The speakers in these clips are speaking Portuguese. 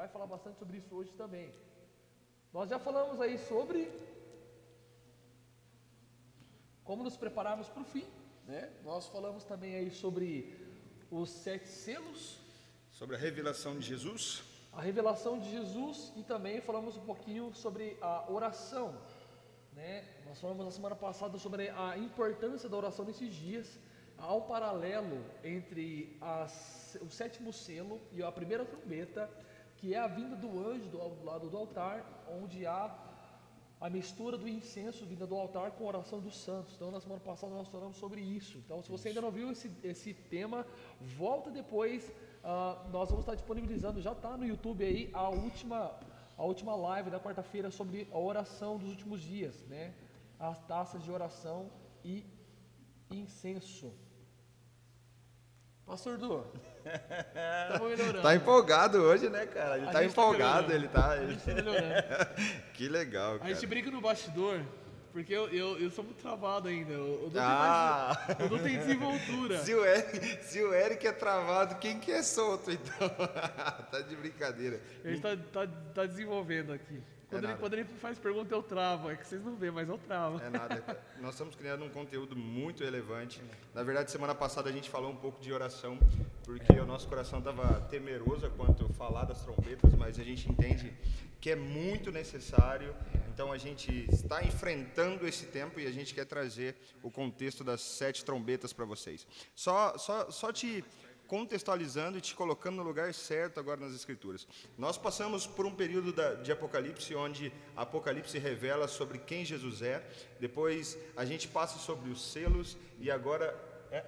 vai falar bastante sobre isso hoje também. Nós já falamos aí sobre como nos prepararmos para o fim, né? Nós falamos também aí sobre os sete selos, Sobre a revelação de Jesus. a revelação de Jesus e também falamos um pouquinho sobre a oração, né? Nós falamos na semana passada sobre a importância da oração nesses dias. Há um paralelo entre as- o sétimo selo e a primeira trombeta, que é a vinda do anjo do, do lado do altar, onde há a mistura do incenso vinda do altar com a oração dos santos. Então, na semana passada nós falamos sobre isso. Então, se você ainda não viu esse, esse tema, volta depois. ah, nós vamos estar disponibilizando, já está no YouTube aí, a última, a última live da quarta-feira sobre a oração dos últimos dias, né? As taças de oração e incenso. Pastor Du, estamos melhorando. Tá empolgado hoje, né, cara? Ele A tá tá empolgado, melhorando. ele tá. A gente tá melhorando. que legal, A cara. gente brinca no bastidor, porque eu, eu, eu sou muito travado ainda. Eu, eu não Ah. tenho eu não tenho desenvoltura. Se o, Eric, se o Eric é travado, quem que é solto, então? tá de brincadeira. Ele está tá, tá desenvolvendo aqui. Quando, ele, nada. quando ele faz pergunta, eu travo. É que vocês não veem, mas eu travo. É nada. Nós estamos criando um conteúdo muito relevante. Na verdade, semana passada a gente falou um pouco de oração, porque o nosso coração estava temeroso quanto falar das trombetas, mas a gente entende que é muito necessário. Então a gente está enfrentando esse tempo e a gente quer trazer o contexto das sete trombetas para vocês. Só, só, só te contextualizando e te colocando no lugar certo agora nas Escrituras. Nós passamos por um período da- de Apocalipse, onde Apocalipse revela sobre quem Jesus é, depois a gente passa sobre os selos, e agora, é,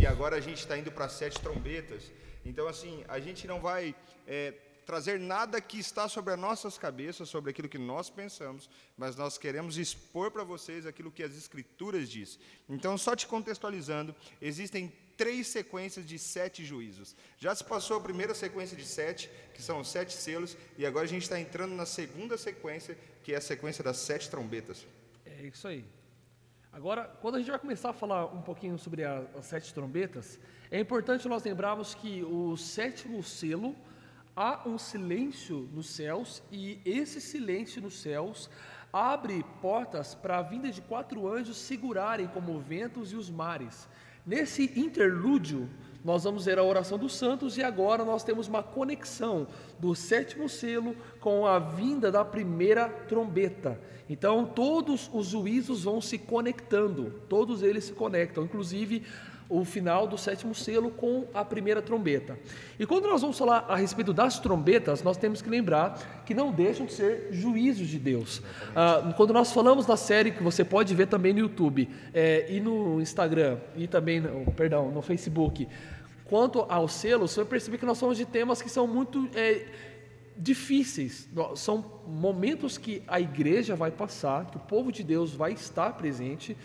e agora a gente está indo para sete trombetas. Então, assim, a gente não vai é, trazer nada que está sobre as nossas cabeças, sobre aquilo que nós pensamos, mas nós queremos expor para vocês aquilo que as Escrituras diz. Então, só te contextualizando, existem três sequências de sete juízos. Já se passou a primeira sequência de sete, que são os sete selos, e agora a gente está entrando na segunda sequência, que é a sequência das sete trombetas. É isso aí. Agora, quando a gente vai começar a falar um pouquinho sobre a- as sete trombetas, é importante nós lembrarmos que o sétimo selo há um silêncio nos céus e esse silêncio nos céus abre portas para a vinda de quatro anjos segurarem como ventos e os mares. Nesse interlúdio, nós vamos ver a oração dos santos e agora nós temos uma conexão do sétimo selo com a vinda da primeira trombeta. Então, todos os juízos vão se conectando, todos eles se conectam, inclusive o final do sétimo selo com a primeira trombeta. E quando nós vamos falar a respeito das trombetas, nós temos que lembrar que não deixam de ser juízos de Deus. Ah, quando nós falamos na série, que você pode ver também no YouTube eh, e no Instagram, e também, no, perdão, no Facebook, quanto aos selos, você vai perceber que nós falamos de temas que são muito eh, difíceis. São momentos que a igreja vai passar, que o povo de Deus vai estar presente,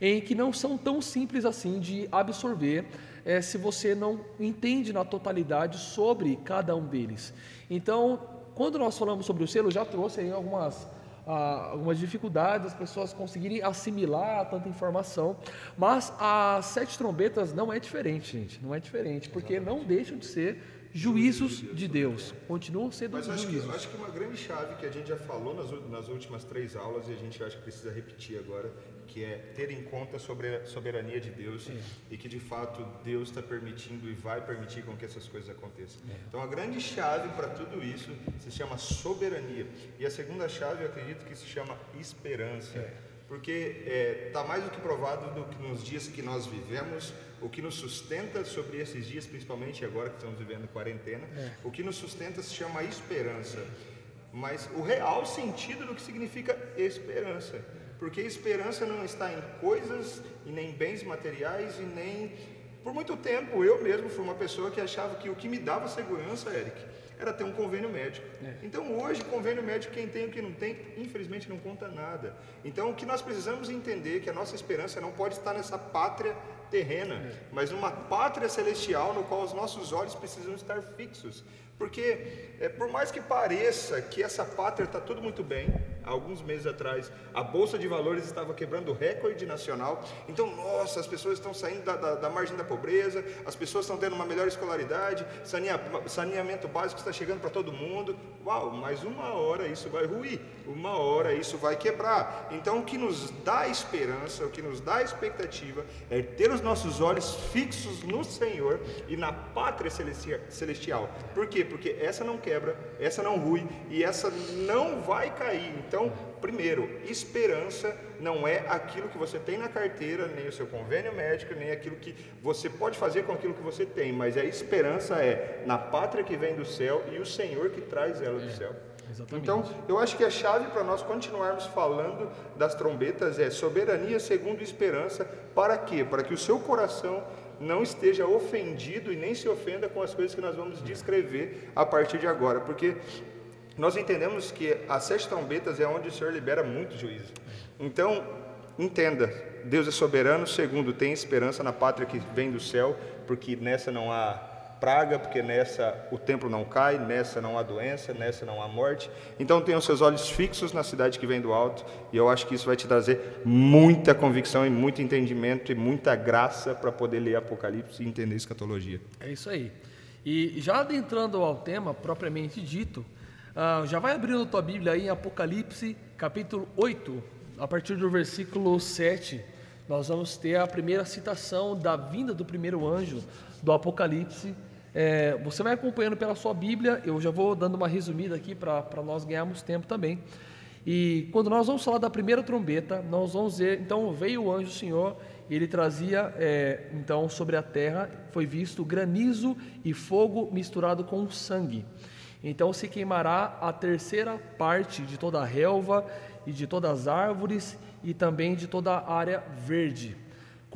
em que não são tão simples assim de absorver eh, se você não entende na totalidade sobre cada um deles. Então, quando nós falamos sobre o selo, já trouxe aí algumas ah, algumas dificuldades, as pessoas conseguirem assimilar tanta informação, mas as sete trombetas não é diferente, gente, não é diferente, porque não deixam de ser juízos de Deus, continuam sendo Mas eu acho que, juízos. acho que uma grande chave que a gente já falou nas, nas últimas três aulas e a gente acho que precisa repetir agora, que é ter em conta a sobre- soberania de Deus e que de fato Deus está permitindo e vai permitir com que essas coisas aconteçam. Então a grande chave para tudo isso se chama soberania e a segunda chave eu acredito que se chama esperança. Porque está mais do que provado do que nos dias que nós vivemos, o que nos sustenta sobre esses dias, principalmente agora que estamos vivendo quarentena, o que nos sustenta se chama esperança. Mas o real sentido do que significa esperança. Porque esperança não está em coisas e nem bens materiais e nem. Por muito tempo eu mesmo fui uma pessoa que achava que o que me dava segurança, Eric, era ter um convênio médico. Então hoje, convênio médico, quem tem e quem não tem, infelizmente não conta nada. Então o que nós precisamos entender é que a nossa esperança não pode estar nessa pátria terrena, mas numa pátria celestial no qual os nossos olhos precisam estar fixos. Porque é, por mais que pareça que essa pátria está tudo muito bem, alguns meses atrás, a Bolsa de Valores estava quebrando recorde nacional. Então, nossa, as pessoas estão saindo da, da, da margem da pobreza, as pessoas estão tendo uma melhor escolaridade, saneamento básico está chegando para todo mundo. Uau, mas uma hora isso vai ruir, uma hora isso vai quebrar. Então, o que nos dá esperança, o que nos dá expectativa é ter os nossos olhos fixos no Senhor e na pátria celestial. Por quê? Porque essa não quebra, essa não rui e essa não vai cair. Então, primeiro, esperança não é aquilo que você tem na carteira, nem o seu convênio médico, nem aquilo que você pode fazer com aquilo que você tem, mas a esperança é na pátria que vem do céu e o Senhor que traz ela do é, céu. Exatamente. Então, eu acho que a chave para nós continuarmos falando das trombetas é soberania segundo esperança. Para quê? Para que o seu coração não esteja ofendido e nem se ofenda com as coisas que nós vamos descrever a partir de agora, porque nós entendemos que as sete trombetas é onde o Senhor libera muito juízo. Então, entenda, Deus é soberano, segundo, tem esperança na pátria que vem do céu, porque nessa não há praga, porque nessa o templo não cai, nessa não há doença, nessa não há morte. Então tenha os seus olhos fixos na cidade que vem do alto, e eu acho que isso vai te trazer muita convicção e muito entendimento e muita graça para poder ler Apocalipse e entender escatologia. É isso aí. E já adentrando ao tema propriamente dito, uh, já vai abrindo a tua Bíblia aí em Apocalipse, capítulo 8, a partir do versículo 7. Nós vamos ter a primeira citação da vinda do primeiro anjo do Apocalipse é, você vai acompanhando pela sua Bíblia, eu já vou dando uma resumida aqui para nós ganharmos tempo também. E quando nós vamos falar da primeira trombeta, nós vamos ver, então veio o anjo do Senhor, e ele trazia, é, então, sobre a terra, foi visto granizo e fogo misturado com sangue. Então se queimará a terceira parte de toda a relva e de todas as árvores e também de toda a área verde.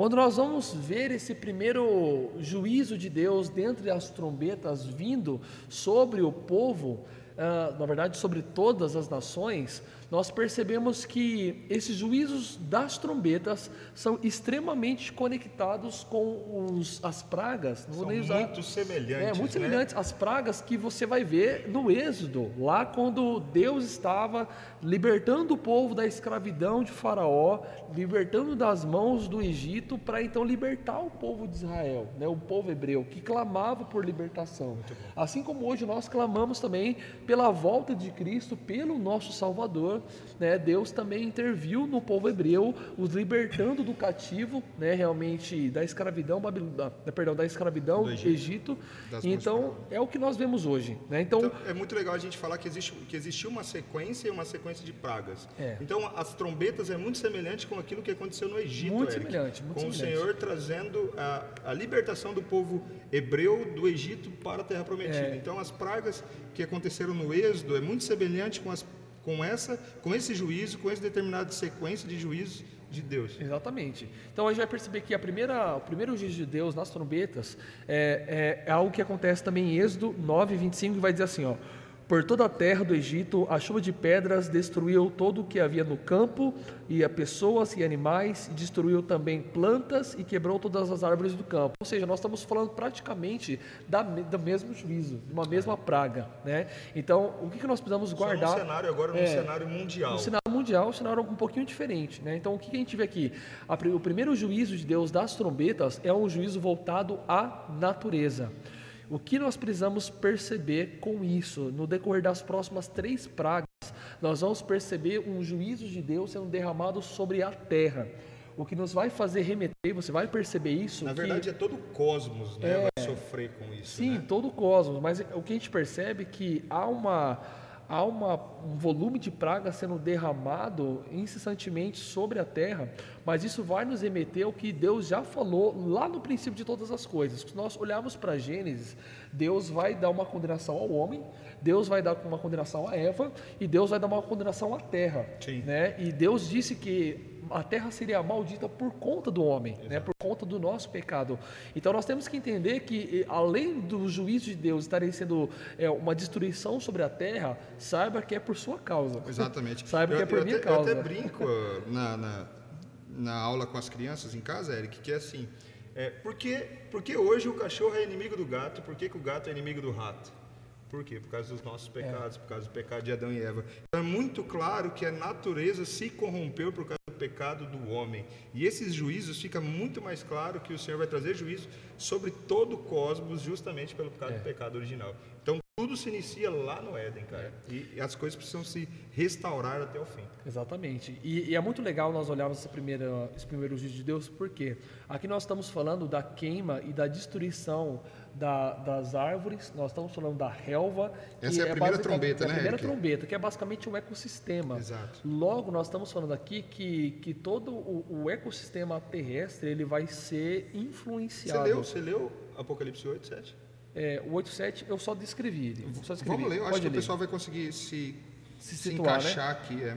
Quando nós vamos ver esse primeiro juízo de Deus dentre as trombetas vindo sobre o povo, uh, na verdade sobre todas as nações, nós percebemos que esses juízos das trombetas são extremamente conectados com os, as pragas. São muito semelhantes. É, muito né? semelhantes às pragas que você vai ver no Êxodo, lá quando Deus estava libertando o povo da escravidão de Faraó, libertando das mãos do Egito, para então libertar o povo de Israel, né, o povo hebreu, que clamava por libertação. Assim como hoje nós clamamos também pela volta de Cristo, pelo nosso Salvador né, Deus também interviu no povo hebreu, os libertando do cativo, né, realmente da escravidão, da, perdão, da escravidão do Egito. Egito. Então é o que nós vemos hoje. Né? Então, então, é muito legal a gente falar que, existe, que existiu uma sequência e uma sequência de pragas. É. Então as trombetas é muito semelhante com aquilo que aconteceu no Egito, muito Eric, semelhante, muito com semelhante. o Senhor trazendo a, a libertação do povo hebreu do Egito para a Terra Prometida. É. Então as pragas que aconteceram no Êxodo é muito semelhante com as com, essa, com esse juízo, com essa determinada sequência de juízos de Deus. Exatamente. Então a gente vai perceber que a primeira, o primeiro juízo de Deus nas trombetas é, é, é algo que acontece também em Êxodo 9, 25, que vai dizer assim: ó, por toda a terra do Egito, a chuva de pedras destruiu todo o que havia no campo, e a pessoas e animais, e destruiu também plantas e quebrou todas as árvores do campo. Ou seja, nós estamos falando praticamente da, do mesmo juízo, de uma mesma praga. Né? Então, o que, que nós precisamos guardar? Só um cenário agora, é, cenário mundial. Um cenário mundial, um cenário um pouquinho diferente. Né? Então, o que, que a gente vê aqui? O primeiro juízo de Deus das trombetas é um juízo voltado à natureza. O que nós precisamos perceber com isso? No decorrer das próximas três pragas, nós vamos perceber um juízo de Deus sendo derramado sobre a terra. O que nos vai fazer remeter, você vai perceber isso. Na verdade, é todo o cosmos, né? É, vai sofrer com isso. Sim, né? todo o cosmos. Mas o que a gente percebe é que há uma há uma, um volume de praga sendo derramado incessantemente sobre a terra, mas isso vai nos remeter ao que Deus já falou lá no princípio de todas as coisas. Se nós olharmos para Gênesis, Deus vai dar uma condenação ao homem, Deus vai dar uma condenação a Eva e Deus vai dar uma condenação à terra. Sim. Né? E Deus disse que a terra seria maldita por conta do homem, né? por conta do nosso pecado. Então nós temos que entender que, além do juízo de Deus estarem sendo é, uma destruição sobre a terra, saiba que é por sua causa. Exatamente. saiba eu, que é por eu minha até, causa. Eu até brinco na, na, na, aula com as crianças em casa, Eric, que é assim: é, por, que, por que hoje o cachorro é inimigo do gato? Por que, que o gato é inimigo do rato? Por quê? Por causa dos nossos pecados, é. por causa do pecado de Adão e Eva. Então é muito claro que a natureza se corrompeu por causa do pecado do homem. E esses juízos fica muito mais claro que o Senhor vai trazer juízo sobre todo o cosmos justamente pelo é. do pecado original. Então tudo se inicia lá no Éden, cara. É. E, e, as coisas precisam se restaurar até o fim. Exatamente. E, e é muito legal nós olharmos esse primeiro, esse primeiro juízo de Deus, porque aqui nós estamos falando da queima e da destruição da, das árvores, nós estamos falando da relva. Essa é a é primeira trombeta, é né? A primeira trombeta, que é basicamente um ecossistema. Exato. Logo, nós estamos falando aqui que, que todo o, o ecossistema terrestre ele vai ser influenciado. Você leu, você leu Apocalipse 8, 7? É, o 8.7 eu só descrevi Só descrevi. Vamos ler, eu acho que ler. o pessoal vai conseguir se, se, se situar, né? encaixar né? aqui. É.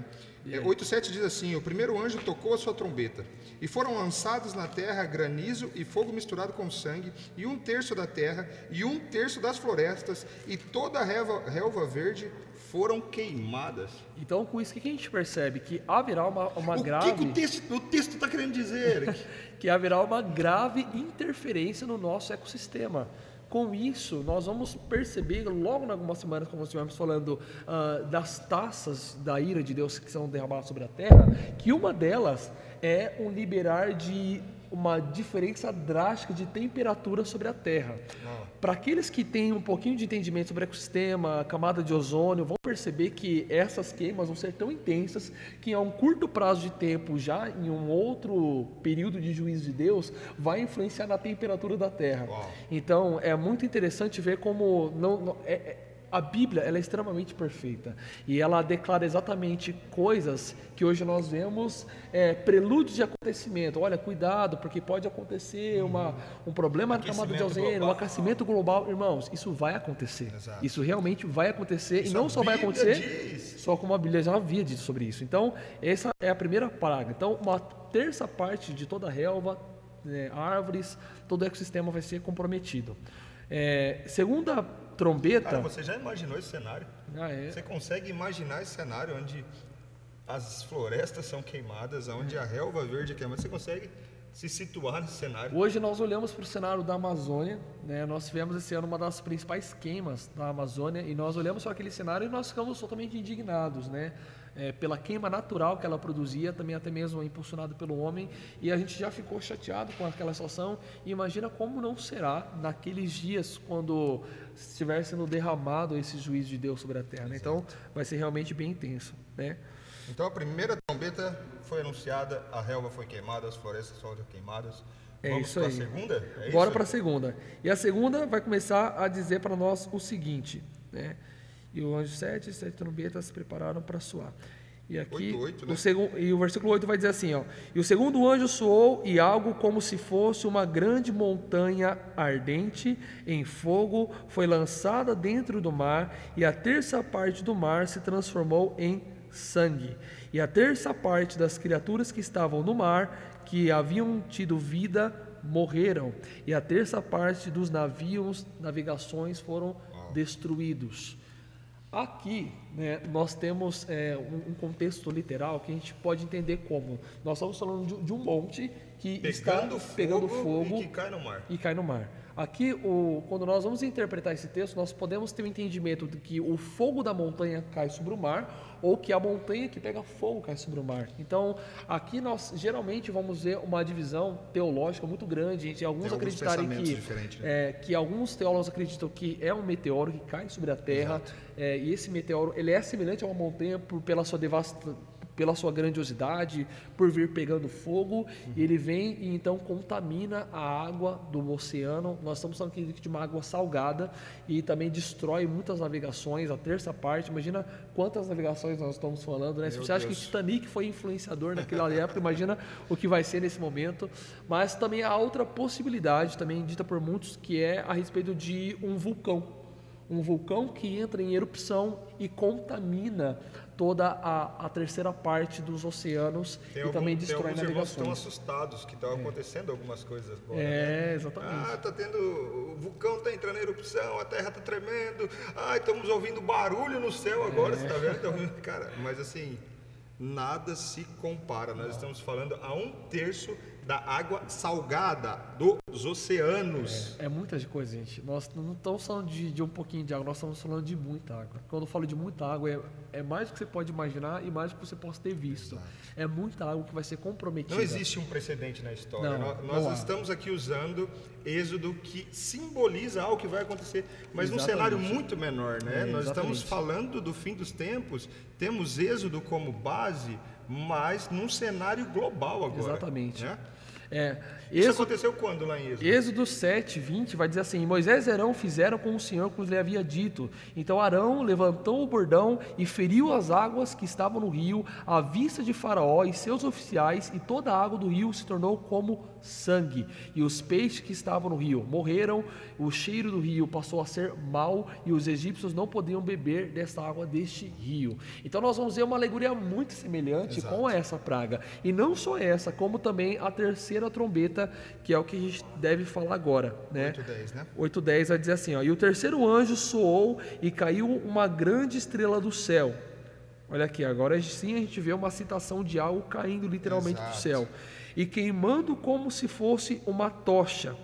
É, 8,7 diz assim: O primeiro anjo tocou a sua trombeta, e foram lançados na terra granizo e fogo misturado com sangue, e um terço da terra, e um terço das florestas, e toda a relva, relva verde foram queimadas. Então, com isso, o que a gente percebe? Que haverá uma, uma o grave. O que, o texto está querendo dizer? que haverá uma grave interferência no nosso ecossistema. Com isso, nós vamos perceber logo em algumas semanas, como estivemos falando uh, das taças da ira de Deus que são derramadas sobre a terra, que uma delas é um liberar de uma diferença drástica de temperatura sobre a Terra. Para aqueles que têm um pouquinho de entendimento sobre o ecossistema, camada de ozônio, vão perceber que essas queimas vão ser tão intensas que a um curto prazo de tempo, já em um outro período de juízo de Deus, vai influenciar na temperatura da Terra. Então, é muito interessante ver como não, não é, é a Bíblia ela é extremamente perfeita e ela declara exatamente coisas que hoje nós vemos é, prelúdios de acontecimento. Olha, cuidado, porque pode acontecer uma, um problema na camada de ozônio, um aquecimento global. Irmãos, isso vai acontecer. Exato. Isso realmente vai acontecer isso e não só vai acontecer, diz. só como a Bíblia já havia dito sobre isso. Então, essa é a primeira praga. Então, uma terça parte de toda a relva, é, árvores, todo o ecossistema vai ser comprometido. É, segunda trombeta. Cara, você já imaginou esse cenário? Ah, é? Você consegue imaginar esse cenário onde as florestas são queimadas, onde a relva verde é queimada? Você consegue se situar nesse cenário? Hoje nós olhamos para o cenário da Amazônia, né? nós tivemos esse ano uma das principais queimas da Amazônia e nós olhamos para aquele cenário e nós ficamos totalmente indignados, né? é, pela queima natural que ela produzia, também até mesmo impulsionado pelo homem, e a gente já ficou chateado com aquela situação. E imagina como não será naqueles dias quando estiver sendo derramado esse juízo de Deus sobre a terra. Né? Então, vai ser realmente bem intenso, né? Então, a primeira trombeta foi anunciada, a relva foi queimada, as florestas foram queimadas. É Vamos isso aí. segunda? É Bora para a segunda. E a segunda vai começar a dizer para nós o seguinte, né? E o anjo sete, sete trombetas se prepararam para soar. E aqui 8, 8, né? o segundo, e o versículo 8 vai dizer assim, ó: "E o segundo anjo soou e algo como se fosse uma grande montanha ardente em fogo foi lançada dentro do mar, e a terça parte do mar se transformou em sangue. E a terça parte das criaturas que estavam no mar, que haviam tido vida, morreram, e a terça parte dos navios, navegações foram destruídos." Aqui, né, nós temos é, um, um, contexto literal que a gente pode entender como nós estamos falando de, de um monte que pegando está fogo pegando fogo e cai no mar. E cai no mar. Aqui, o, quando nós vamos interpretar esse texto, nós podemos ter o um entendimento de que o fogo da montanha cai sobre o mar, ou que a montanha que pega fogo cai sobre o mar. Então, aqui nós geralmente vamos ver uma divisão teológica muito grande. Gente, alguns, alguns acreditarem que, né? é, que alguns teólogos acreditam que é um meteoro que cai sobre a Terra, é, e esse meteoro ele é semelhante a uma montanha por, pela sua devastação pela sua grandiosidade, por vir pegando fogo, uhum. e ele vem e então contamina a água do oceano. Nós estamos falando aqui de uma água salgada e também destrói muitas navegações, a terça parte. Imagina quantas navegações nós estamos falando, né? Se você acha que Titanic foi influenciador naquela época, imagina o que vai ser nesse momento. Mas também há outra possibilidade, também dita por muitos, que é a respeito de um vulcão um vulcão que entra em erupção e contamina toda a, a terceira parte dos oceanos tem e algum, também destrói tem navegações. estão assustados que estão é. acontecendo algumas coisas agora. É, né? exatamente. Ah, tá tendo o vulcão está entrando em erupção, a Terra está tremendo. Ah, estamos ouvindo barulho no céu agora, é. você está vendo? Cara, mas assim, nada se compara. Nós estamos falando a um terço da água salgada dos oceanos. É, é muita coisa, gente. Nós não estamos falando de, de, um pouquinho de água, nós estamos falando de muita água. Quando eu falo de muita água, é, é mais do que você pode imaginar e mais do que você possa ter visto. Exato. É muita água que vai ser comprometida. Não existe um precedente na história. Não, nós, nós estamos aqui usando Êxodo que simboliza algo que vai acontecer, mas exatamente. num cenário muito menor, né? É, nós estamos falando do fim dos tempos, temos Êxodo como base, mas num cenário global agora. Exatamente. Né? É, Isso aconteceu quando lá em Êxodo? Êxodo 7, 20 vai dizer assim: Moisés e Arão fizeram como o Senhor que lhe havia dito. Então Arão levantou o bordão e feriu as águas que estavam no rio, à vista de Faraó e seus oficiais, e toda a água do rio se tornou como sangue. E os peixes que estavam no rio morreram, o cheiro do rio passou a ser mau, e os egípcios não podiam beber desta água deste rio. Então nós vamos ver uma alegoria muito semelhante Exato. com essa praga. E não só essa, como também a terceira trombeta, que é o que a gente deve falar agora. Né? 8.10, né? 8.10 vai dizer assim, ó, e o terceiro anjo soou e caiu uma grande estrela do céu. Olha aqui, agora sim a gente vê uma citação de algo caindo literalmente Exato. do céu e queimando como se fosse uma tocha,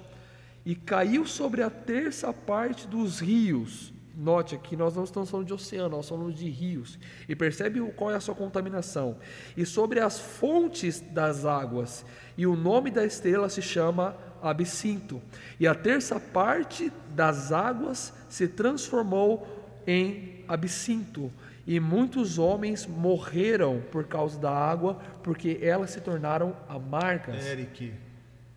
e caiu sobre a terça parte dos rios. Note aqui, nós não estamos falando de oceano, nós falando de rios. E percebe qual é a sua contaminação. E sobre as fontes das águas. E o nome da estrela se chama Absinto. E a terça parte das águas se transformou em absinto e muitos homens morreram por causa da água, porque elas se tornaram amargas. Eric,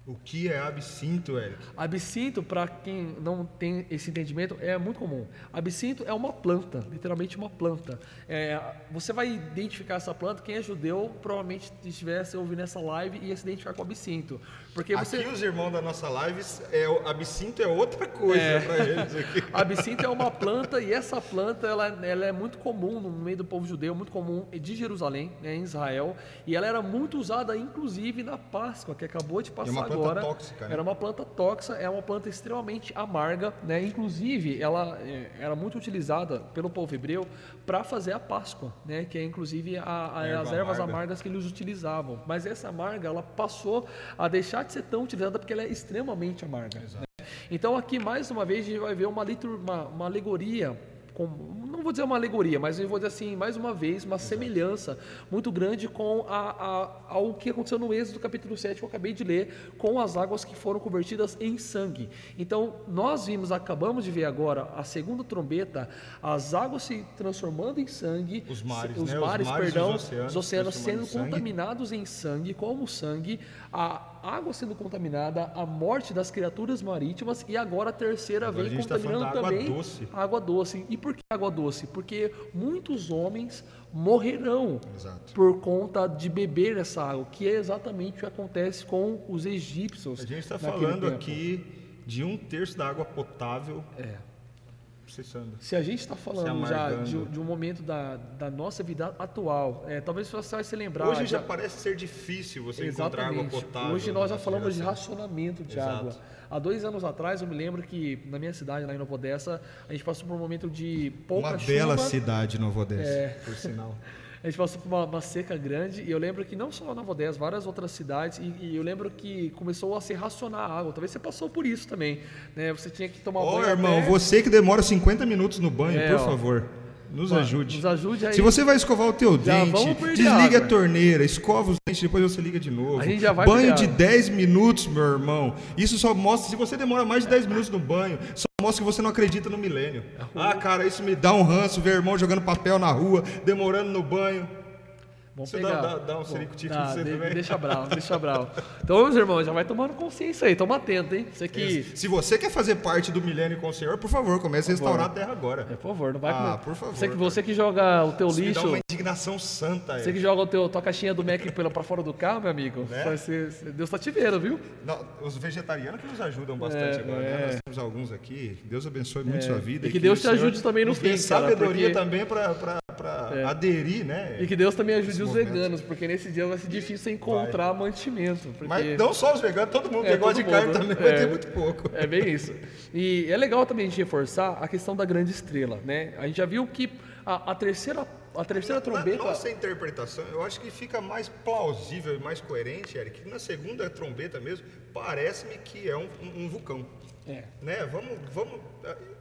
o que é absinto, Eric? Absinto, para quem não tem esse entendimento, é muito comum. Absinto é uma planta, literalmente uma planta. É, você vai identificar essa planta, quem é judeu provavelmente estivesse ouvindo essa live e ia se identificar com absinto. Porque você... Aqui os irmãos da nossa live, é, absinto é outra coisa é. para eles aqui. absinto é uma planta e essa planta ela, ela é muito comum no meio do povo judeu, muito comum de Jerusalém, né, em Israel, e ela era muito usada inclusive na Páscoa, que acabou de passar agora agora. Tóxica, né? Era uma planta tóxica, é uma planta extremamente amarga, né? Inclusive, ela é, era muito utilizada pelo povo hebreu para fazer a Páscoa, né? Que é inclusive a, a, Erva as ervas amarga. amargas que eles utilizavam. Mas essa amarga, ela passou a deixar de ser tão utilizada porque ela é extremamente amarga. Né? Então aqui mais uma vez a gente vai ver uma, uma, uma alegoria com, não vou dizer uma alegoria, mas eu vou dizer assim, mais uma vez, uma Exato. semelhança muito grande com a, a, ao que aconteceu no Êxodo capítulo 7, que eu acabei de ler, com as águas que foram convertidas em sangue. Então, nós vimos, acabamos de ver agora, a segunda trombeta, as águas se transformando em sangue, os mares, os né? mares, os mares perdão, os oceanos, os oceanos sendo contaminados em sangue, como sangue, a água sendo contaminada, a morte das criaturas marítimas e agora a terceira agora vem a tá contaminando tá também água doce. água doce. E por que água doce? Porque muitos homens morrerão Exato. por conta de beber essa água, que é exatamente o que acontece com os egípcios. A gente está falando tempo. aqui de um terço da água potável. É. Se a gente está falando já de, de, um momento da, da nossa vida atual, é, talvez você vai se lembrar. Hoje já, já parece ser difícil você encontrar água potável. Hoje nós já falamos de racionamento de Exato. água. Há dois anos atrás, eu me lembro que na minha cidade, lá em Novo Odessa, a gente passou por um momento de pouca Uma chuva. Uma bela cidade, Novo Odessa, é, por sinal. a gente passou por uma, uma, seca grande e eu lembro que não só na Vodés, várias outras cidades e, e, eu lembro que começou a se racionar a água. Talvez você passou por isso também, né? Você tinha que tomar Ô, banho. irmão, até... você que demora 50 minutos no banho, é, por ó, favor. Nos ajude. Nos ajude aí. Se você vai escovar o teu dente, desliga a, a, torneira, escova os dentes, depois você liga de novo. A gente já vai banho de 10 minutos, meu irmão. Isso só mostra, se você demora mais de 10 minutos no banho, só mostra que você não acredita no milênio. Ah, cara, isso me dá um ranço ver irmão jogando papel na rua, demorando no banho. Vamos Você pegar. Dá, dá, um ciricutico dá, você de, também? Deixa bravo, deixa bravo. Então, meus irmãos, já vai tomando consciência aí, toma atento, hein? Você que... Se você quer fazer parte do milênio com o Senhor, por favor, comece a restaurar a terra agora. É, por favor, não vai Ah, por favor. Você que, você que joga o teu Isso lixo... Me dá uma indignação santa. Você que joga o teu, tua caixinha do Mac para fora do carro, meu amigo, né? ser, Deus está te vendo, viu? Não, os vegetarianos que nos ajudam bastante é, agora, né? é. né? Nós temos alguns aqui. Deus abençoe muito é. sua vida. E que, e que Deus te ajude também no fim, sabedoria porque... também para é. aderir, né? E que Deus também ajude os veganos, porque nesse dia vai ser difícil encontrar vai. mantimento. Porque... Mas não só os veganos, todo mundo é, que gosta de carne também vai ter muito pouco. É bem isso. E é legal também a gente reforçar a questão da grande estrela, né? A gente já viu que a, a terceira a terceira trombeta. Na nossa interpretação, eu acho que fica mais plausível e mais coerente, Eric, na segunda trombeta mesmo, parece-me que é um, um, um vulcão. É. Né? Vamos, vamos,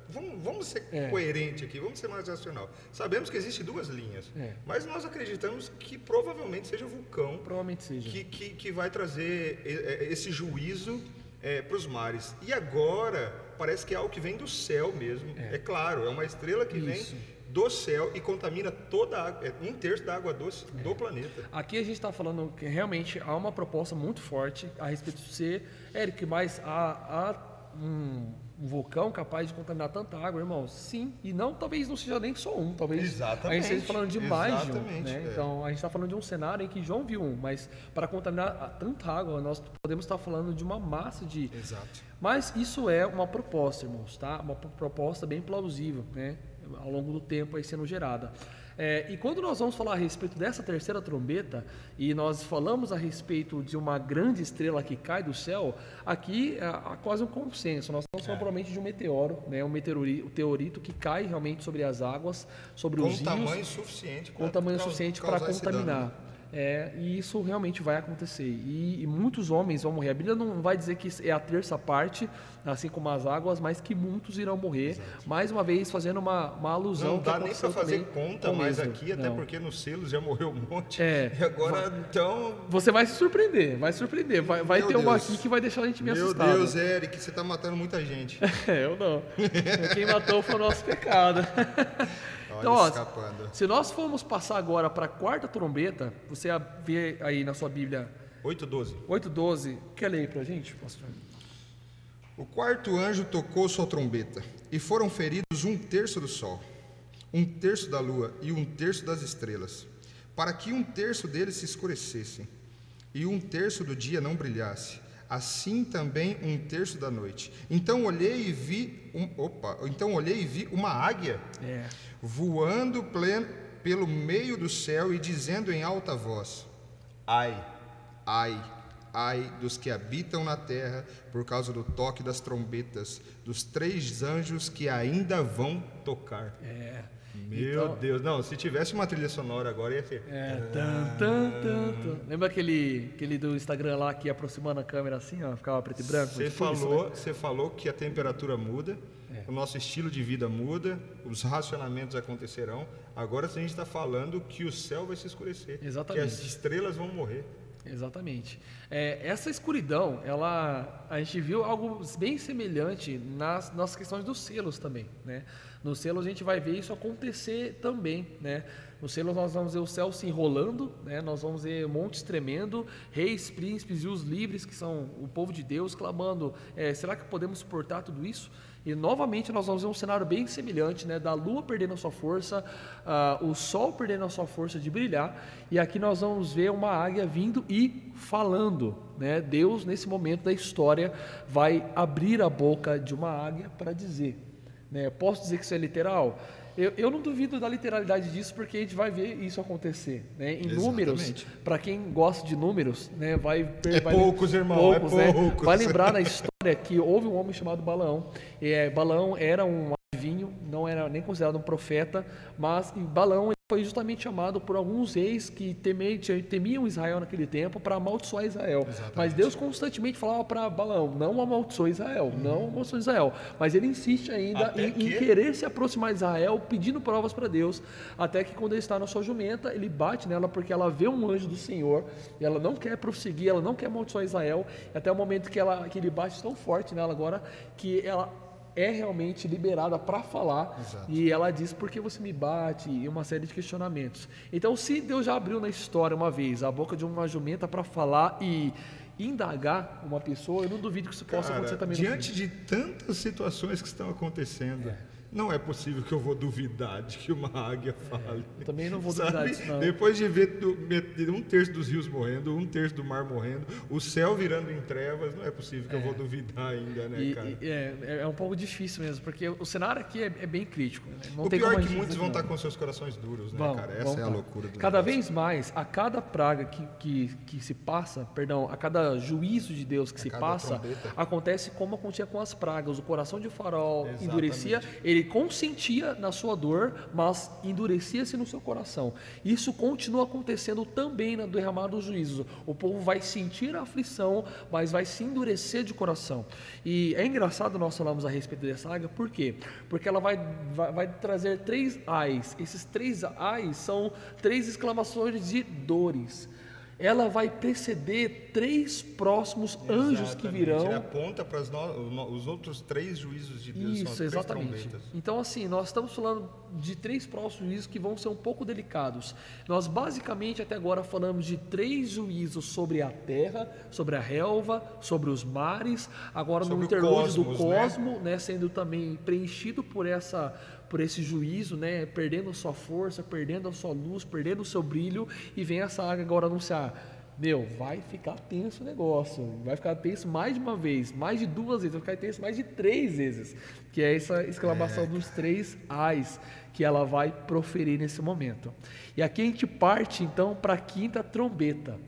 vamos, vamos ser é. coerente aqui, vamos ser mais racional. Sabemos que existem duas linhas, é. mas nós acreditamos que provavelmente seja o vulcão provavelmente seja. Que, que, que vai trazer esse juízo é, para os mares. E agora parece que é algo que vem do céu mesmo. É, é claro, é uma estrela que Isso. vem do céu e contamina toda a água, é um terço da água doce é. do planeta. Aqui a gente está falando que realmente há uma proposta muito forte a respeito de ser, Eric, mas há, há um, um, vulcão capaz de contaminar tanta água, irmão? Sim, e não talvez não seja nem só um, talvez Exatamente. a gente esteja falando de mais de um. Né? É. Então a gente está falando de um cenário em que João viu um, mas para contaminar tanta água, nós podemos estar falando de uma massa de. Exato. Mas isso é uma proposta, irmãos, tá? Uma proposta bem plausível, né? ao longo do tempo aí sendo gerada. É, e quando nós vamos falar a respeito dessa terceira trombeta, e nós falamos a respeito de uma grande estrela que cai do céu, aqui é, há quase um consenso. Nós estamos falando é. provavelmente de um meteoro, né, um meteorito, que cai realmente sobre as águas, sobre com os rios. Tamanho suficiente com tamanho suficiente para contaminar. É, e isso realmente vai acontecer. E, e, muitos homens vão morrer. A Bíblia não vai dizer que é a terça parte, assim como as águas, mas que muitos irão morrer. Exato. Mais uma vez, fazendo uma, uma alusão. Não dá nem para fazer conta mais aqui, até não. porque nos selos já morreu um monte. É, e agora, vai, então. Você vai se surpreender, vai surpreender. Vai, vai ter Deus. uma aqui que vai deixar a gente meio Meu assustado. Meu Deus, Eric, você está matando muita gente. é, eu não. Quem matou foi o nosso pecado. Então, ó, se nós formos passar agora para a quarta trombeta, você vê aí na sua Bíblia 8:12. 8:12. Quer ler para a gente, pastor? O quarto anjo tocou sua trombeta, e foram feridos um terço do sol, um terço da lua e um terço das estrelas, para que um terço deles se escurecessem, e um terço do dia não brilhasse, assim também um terço da noite. Então olhei e vi um, opa, então olhei e vi uma águia é. Voando plen, pelo meio do céu e dizendo em alta voz: Ai, ai, ai dos que habitam na terra por causa do toque das trombetas dos três anjos que ainda vão tocar. É. Meu então, Deus, não, se tivesse uma trilha sonora agora ia ser. É, tan, tan, tan. Lembra aquele, aquele do Instagram lá que ia aproximando a câmera assim, ó, ficava preto e branco? Você falou, você né? falou que a temperatura muda. O nosso estilo de vida muda, os racionamentos acontecerão. Agora a gente está falando que o céu vai se escurecer, Exatamente. que as estrelas vão morrer. Exatamente. É, essa escuridão, ela, a gente viu algo bem semelhante nas, nas questões dos selos também, né? No selo a gente vai ver isso acontecer também, né? No selo nós vamos ver o céu se enrolando, né? Nós vamos ver montes tremendo, reis, príncipes e os livres que são o povo de Deus clamando: é, será que podemos suportar tudo isso? E novamente nós vamos ver um cenário bem semelhante, né? Da lua perdendo a sua força, uh, o sol perdendo a sua força de brilhar, e aqui nós vamos ver uma águia vindo e falando, né? Deus nesse momento da história vai abrir a boca de uma águia para dizer né? Posso dizer que isso é literal? Eu, eu, não duvido da literalidade disso, porque a gente vai ver isso acontecer. Né? Em Exatamente. números, para quem gosta de números, né, vai, é vai poucos, irmão, poucos, é poucos. Né? Vai lembrar na história que houve um homem chamado Balaão. É, Balaão era um não era nem considerado um profeta, mas Balaão foi justamente chamado por alguns reis que temiam Israel naquele tempo para amaldiçoar Israel. Exatamente. Mas Deus constantemente falava para Balaão: não amaldiçoe Israel, uhum. não amaldiçoe Israel. Mas ele insiste ainda em, que... em, querer se aproximar de Israel, pedindo provas para Deus, até que quando ele está na sua jumenta, ele bate nela porque ela vê um anjo do Senhor e ela não quer prosseguir, ela não quer amaldiçoar Israel, até o momento que, ela, que ele bate tão forte nela agora que ela é realmente liberada para falar Exato. e ela diz por que você me bate e uma série de questionamentos. Então, se Deus já abriu na história uma vez a boca de uma jumenta para falar e indagar uma pessoa, eu não duvido que isso possa Cara, acontecer também. Diante de tantas situações que estão acontecendo. É não é possível que eu vou duvidar de que uma águia fale. É, também não vou duvidar disso, não. Depois de ver um terço dos rios morrendo, um terço do mar morrendo, o céu virando em trevas, não é possível que é. eu vou duvidar ainda, né, e, cara? E, é, é um pouco difícil mesmo, porque o cenário aqui é, é bem crítico. Né? Não o pior é que muitos vão estar com seus corações duros, né, cara? Essa é a loucura do Cada negócio. vez mais, a cada praga que, que, que se passa, perdão, a cada juízo de Deus que a se passa, trombeta. acontece como acontecia com as pragas. O coração de farol Exatamente. endurecia, ele ele consentia na sua dor, mas endurecia-se no seu coração. Isso continua acontecendo também na derramada dos juízos. O povo vai sentir a aflição, mas vai se endurecer de coração. E é engraçado nós falamos a respeito dessa águia, por quê? Porque ela vai, vai, vai trazer três ais. Esses três ais são três exclamações de dores ela vai preceder três próximos exatamente. anjos que virão. Ele aponta para os outros três juízos de Deus. Isso, exatamente. Então, assim, nós estamos falando de três próximos juízos que vão ser um pouco delicados. Nós, basicamente, até agora falamos de três juízos sobre a terra, sobre a relva, sobre os mares, agora sobre no interlúdio do cosmo, né? né, sendo também preenchido por essa por esse juízo, né, perdendo a sua força, perdendo a sua luz, perdendo o seu brilho, e vem essa águia agora anunciar: meu, vai ficar tenso o negócio, vai ficar tenso mais de uma vez, mais de duas vezes, vai ficar tenso mais de três vezes, que é essa exclamação é. dos três ais que ela vai proferir nesse momento. E aqui a gente parte então para a quinta trombeta.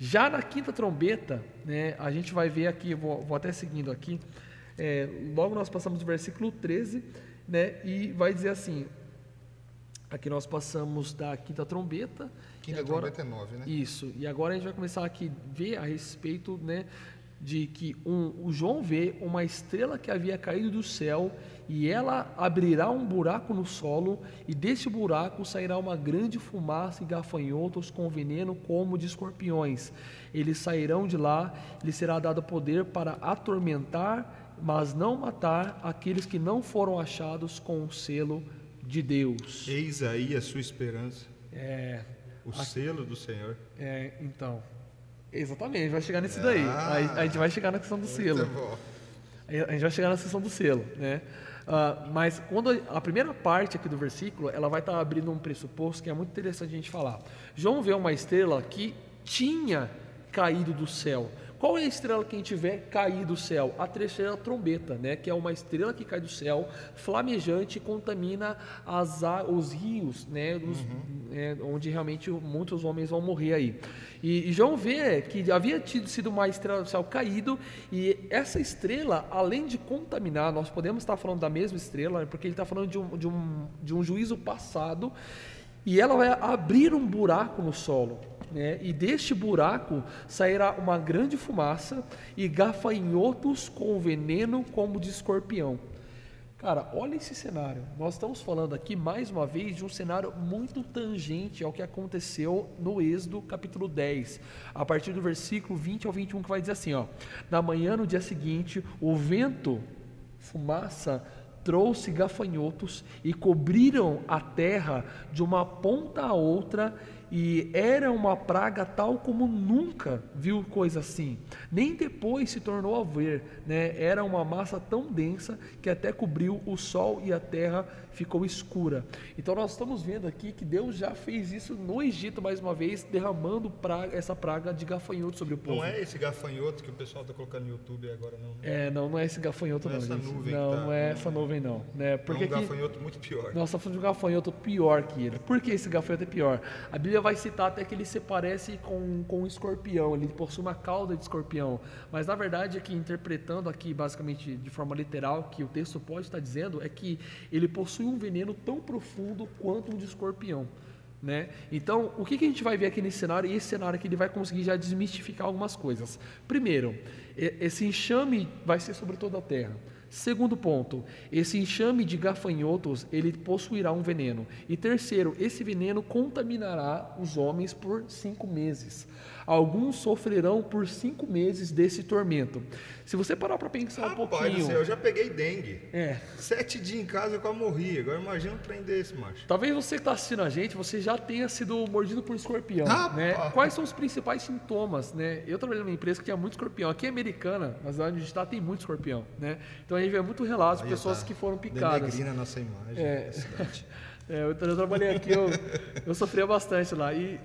Já na quinta trombeta, né, a gente vai ver aqui, vou, vou até seguindo aqui, é, logo nós passamos do versículo 13 né? E vai dizer assim: aqui nós passamos da quinta trombeta. Quinta agora, trombeta é nove, né? Isso. E agora a gente vai começar aqui a ver a respeito, né? De que um, o João vê uma estrela que havia caído do céu e ela abrirá um buraco no solo, e desse buraco sairá uma grande fumaça e gafanhotos com veneno como de escorpiões. Eles sairão de lá, lhe será dado poder para atormentar mas não matar aqueles que não foram achados com o selo de Deus. Eis aí a sua esperança. É. O a, selo do Senhor. É, então. Exatamente, vai chegar nisso daí. Ah, a, a, gente vai chegar na questão do selo. Bom. A gente vai chegar na questão do selo, né? Uh, mas quando a primeira parte aqui do versículo, ela vai estar tá abrindo um pressuposto que é muito interessante a gente falar. João vê uma estrela que tinha caído do céu. Qual é a estrela que a gente vê cair do céu? A terceira trombeta, né? que é uma estrela que cai do céu, flamejante e contamina as, os rios, né? Os, uhum. é, onde realmente muitos homens vão morrer aí. E, e João vê que havia tido, sido uma estrela do céu caído, e essa estrela, além de contaminar, nós podemos estar falando da mesma estrela, né? porque ele está falando de um, de, um, de um juízo passado, e ela vai abrir um buraco no solo né? e deste buraco sairá uma grande fumaça e gafanhotos com veneno como de escorpião. Cara, olha esse cenário. Nós estamos falando aqui mais uma vez de um cenário muito tangente ao que aconteceu no Êxodo capítulo 10, a partir do versículo 20 ao 21, que vai dizer assim: ó, Na manhã, no dia seguinte, o vento, fumaça, trouxe gafanhotos e cobriram a terra de uma ponta a outra e era uma praga tal como nunca viu coisa assim. Nem depois se tornou a ver, né? Era uma massa tão densa que até cobriu o sol e a terra ficou escura. Então nós estamos vendo aqui que Deus já fez isso no Egito mais uma vez, derramando praga, essa praga de gafanhoto sobre o povo. Não é esse gafanhoto que o pessoal está colocando no YouTube agora não. Né? É, não, não é esse gafanhoto não. não, essa nuvem não, tá, não é essa nuvem não, né? Porque é um gafanhoto muito pior. Nós estamos falando de um gafanhoto pior que ele. Por que esse gafanhoto é pior? A Bíblia vai citar até que ele se parece com, com um escorpião, ele possui uma cauda de escorpião, mas na verdade aqui interpretando aqui basicamente de forma literal que o texto pode estar dizendo é que ele possui um veneno tão profundo quanto um de escorpião. Né? Então, o que, que a gente vai ver aqui nesse cenário? E esse cenário aqui ele vai conseguir já desmistificar algumas coisas. Primeiro, esse enxame vai ser sobre toda a terra. Segundo ponto, esse enxame de gafanhotos, ele possuirá um veneno. E terceiro, esse veneno contaminará os homens por cinco meses. Alguns sofrerão por cinco meses desse tormento. Se você parar para pensar um pouquinho. eu já peguei dengue. É. Sete dias em casa eu quase morri. Agora imagina um trem desse, macho. Talvez você que está assistindo a gente, você já tenha sido mordido por escorpião. Ah, né? Quais são os principais sintomas? Né? Eu trabalhei numa empresa que tinha muito escorpião. Aqui é americana, mas onde a gente está tem muito escorpião. Né? Então a gente vê muito relatos de pessoas tá. que foram picadas. Denegrina a nossa imagem. É. é eu, eu trabalhei aqui, eu, eu sofria bastante lá. E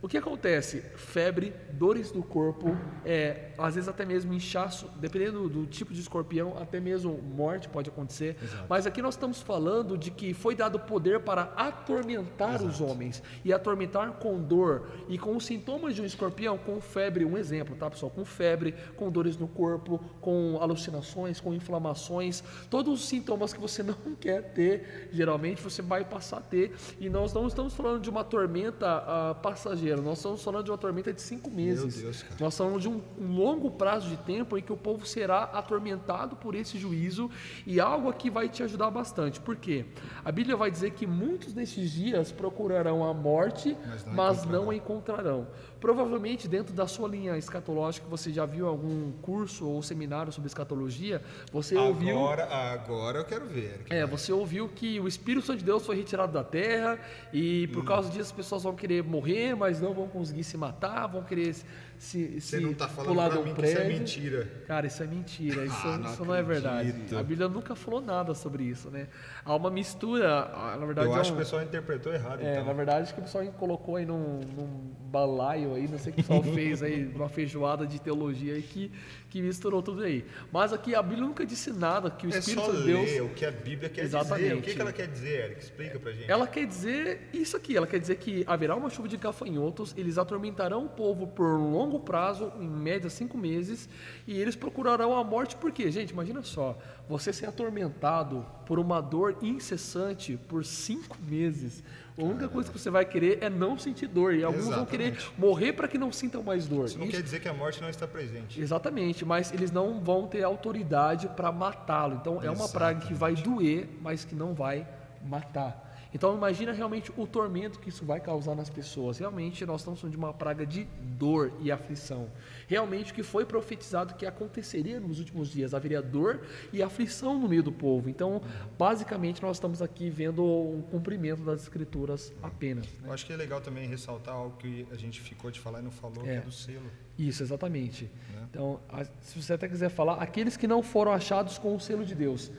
O que acontece? Febre, dores do corpo, é, às vezes até mesmo inchaço, dependendo do tipo de escorpião, até mesmo morte pode acontecer. Exato. Mas aqui nós estamos falando de que foi dado poder para atormentar os homens e atormentar com dor e com os sintomas de um escorpião, com febre, um exemplo, tá pessoal? Com febre, com dores no corpo, com alucinações, com inflamações, todos os sintomas que você não quer ter, geralmente você vai passar a ter. E nós não estamos falando de uma tormenta ah, passageira, nós estamos falando de uma tormenta de cinco meses. Deus, cara. nós falamos de um, um longo prazo de tempo em que o povo será atormentado por esse juízo e algo aqui vai te ajudar bastante. Por quê? A Bíblia vai dizer que muitos desses dias procurarão a morte, Mas não mas encontrarão. não a encontrarão. Provavelmente dentro da sua linha escatológica, você já viu algum curso ou seminário sobre escatologia, você ouviu Agora, agora eu quero ver. É, você ouviu que o Espírito Santo de Deus foi retirado da terra e Hum. por causa disso as pessoas vão querer morrer, mas não vão conseguir se matar, vão querer se, Você se não tá falando pular de um mim que isso é prédio. mentira. Cara, isso é mentira, isso, Ah, não isso não é verdade. A Bíblia nunca falou nada sobre isso, né? Há uma mistura, na verdade, Eu é acho um- que o pessoal interpretou errado, é, então. na verdade, acho que o pessoal colocou aí num, num balaio aí, não sei o que o pessoal fez aí, uma feijoada de teologia aí que, que misturou tudo aí. Mas aqui a Bíblia nunca disse nada que o É Espírito só de Deus. ler o que a Bíblia quer dizer. O Exatamente. que, que ela quer dizer, Eric? Explica pra gente. Ela quer dizer isso aqui, ela quer dizer que haverá uma chuva de gafanhotos, eles atormentarão o povo por longo prazo, em média cinco meses, e eles procurarão a morte, por quê? Gente, imagina só, você ser atormentado por uma dor incessante por cinco meses. A única coisa que você vai querer é não sentir dor, e alguns vão querer Exatamente. morrer para que não sintam mais dor. Isso não Isso- quer dizer que a morte não está presente. Exatamente, mas eles não vão ter autoridade para matá-lo. Então é uma praga que vai doer, mas que não vai matar. Então imagina realmente o tormento que isso vai causar nas pessoas. Realmente nós estamos falando de uma praga de dor e aflição. Realmente o que foi profetizado que aconteceria nos últimos dias, haveria dor e aflição no meio do povo. Então, basicamente nós estamos aqui vendo um cumprimento das escrituras apenas. né? Eu acho que é legal também ressaltar algo que a gente ficou de falar e não falou, que É. é do selo. Isso, exatamente. Né? Então, se você até quiser falar, aqueles que não foram achados com o selo de Deus.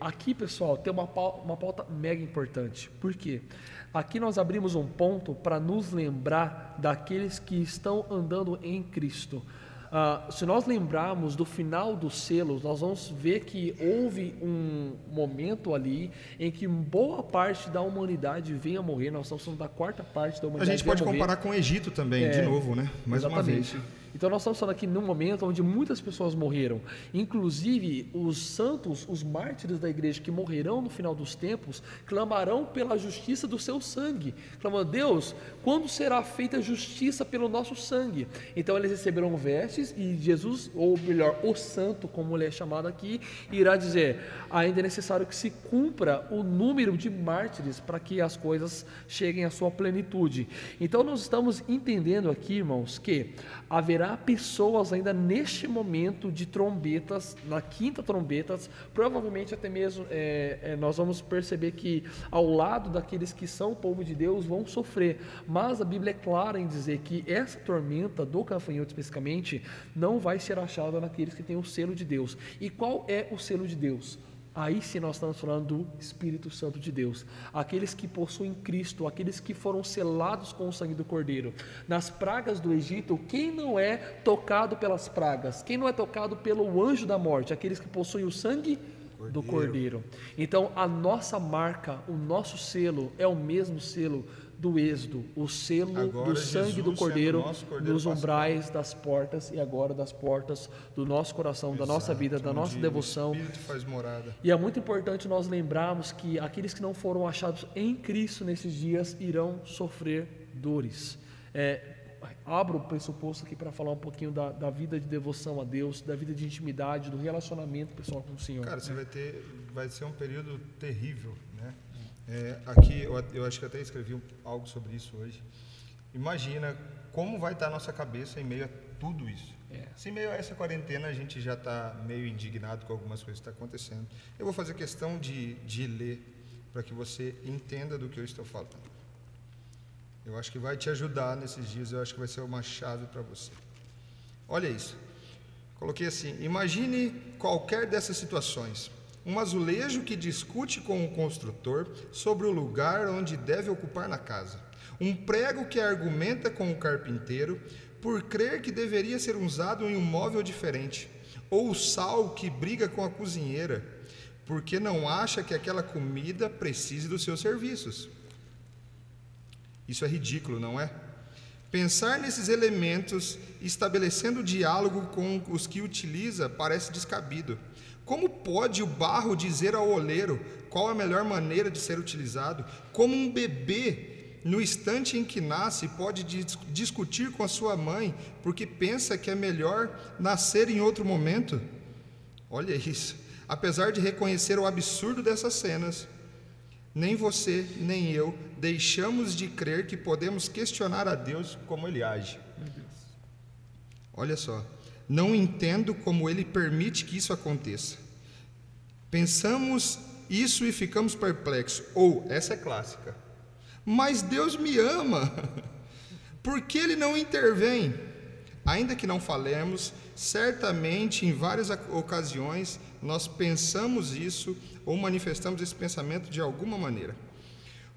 Aqui, pessoal, tem uma, pau- uma pauta mega importante. Por quê? Aqui nós abrimos um ponto para nos lembrar daqueles que estão andando em Cristo. Ah, se nós lembrarmos do final dos selos, nós vamos ver que houve um momento ali em que boa parte da humanidade veio a morrer. Nós estamos falando da quarta parte da A humanidade. gente veio pode comparar com o Egito também, de É, novo, né? Mais uma vez. Então nós estamos falando aqui num momento onde muitas pessoas morreram. Inclusive os santos, os mártires da igreja que morrerão no final dos tempos, clamarão pela justiça do seu sangue. Clamando, Deus, quando será feita justiça pelo nosso sangue? Então eles receberão vestes e Jesus, ou melhor, o santo, como ele é chamado aqui, irá dizer: ainda é necessário que se cumpra o número de mártires para que as coisas cheguem à sua plenitude. Então nós estamos entendendo aqui, irmãos, que haverá pessoas ainda neste momento de trombetas, na quinta trombetas, provavelmente até mesmo é, é, nós vamos perceber que ao lado daqueles que são o povo de Deus vão sofrer, mas a Bíblia é clara em dizer que essa tormenta do gafanhoto especificamente não vai ser achada naqueles que têm o selo de Deus. E qual é o selo de Deus? Aí sim nós estamos falando do Espírito Santo de Deus. Aqueles que possuem Cristo, aqueles que foram selados com o sangue do Cordeiro. Nas pragas do Egito, quem não é tocado pelas pragas? Quem não é tocado pelo anjo da morte? Aqueles que possuem o sangue do Cordeiro. Então, a nossa marca, o nosso selo é o mesmo selo do Êxodo, o selo Agora, do sangue Jesus do Cordeiro Cordeiro nos umbrais das portas e agora das portas do nosso coração, da nossa vida, da nossa devoção. E é muito importante nós lembrarmos que aqueles que não foram achados em Cristo nesses dias irão sofrer dores. É, abro o pressuposto aqui para falar um pouquinho da, da vida de devoção a Deus, da vida de intimidade, do relacionamento pessoal com o Senhor. Cara, você vai ter, vai ser um período terrível? É, aqui, eu, eu acho que até escrevi algo sobre isso hoje. Imagina como vai estar a nossa cabeça em meio a tudo isso. É. Se em meio a essa quarentena a gente já está meio indignado com algumas coisas que estão acontecendo, eu vou fazer questão de, de ler para que você entenda do que eu estou falando. Eu acho que vai te ajudar nesses dias, eu acho que vai ser uma chave para você. Olha isso. Coloquei assim: imagine qualquer dessas situações. Um azulejo que discute com o construtor sobre o lugar onde deve ocupar na casa. um prego que argumenta com o carpinteiro, por crer que deveria ser usado em um móvel diferente, ou o sal que briga com a cozinheira, porque não acha que aquela comida precise dos seus serviços. Isso é ridículo, não é? Pensar nesses elementos, estabelecendo diálogo com os que utiliza, parece descabido. Como pode o barro dizer ao oleiro qual a melhor maneira de ser utilizado? Como um bebê, no instante em que nasce, pode dis discutir com a sua mãe porque pensa que é melhor nascer em outro momento? Olha isso. Apesar de reconhecer o absurdo dessas cenas, nem você nem eu deixamos de crer que podemos questionar a Deus como Ele age. Olha só. Não entendo como ele permite que isso aconteça. Pensamos isso e ficamos perplexos. Ou, essa é clássica. Mas Deus me ama. Por que ele não intervém? Ainda que não falemos, certamente em várias ocasiões nós pensamos isso ou manifestamos esse pensamento de alguma maneira.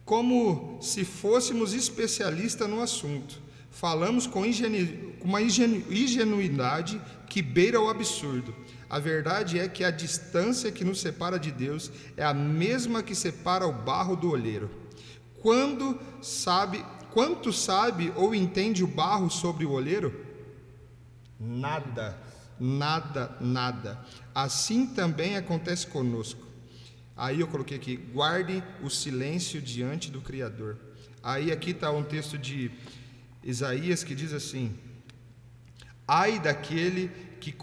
Como se fôssemos especialistas no assunto falamos com, ingenu, uma ingenuidade que beira o absurdo. A verdade é que a distância que nos separa de Deus é a mesma que separa o barro do olheiro. Quando sabe, quanto sabe ou entende o barro sobre o olheiro? Nada, nada, nada. Assim também acontece conosco. Aí eu coloquei aqui: guarde o silêncio diante do Criador. Aí aqui está um texto de Isaías que diz assim: Ai daquele que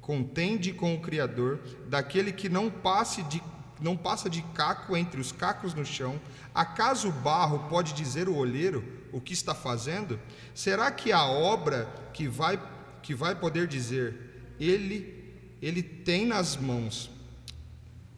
contende com o Criador, daquele que não passe de não passa de caco entre os cacos no chão. Acaso o barro pode dizer o olheiro o que está fazendo? Será que a obra que vai que vai poder dizer ele ele tem nas mãos?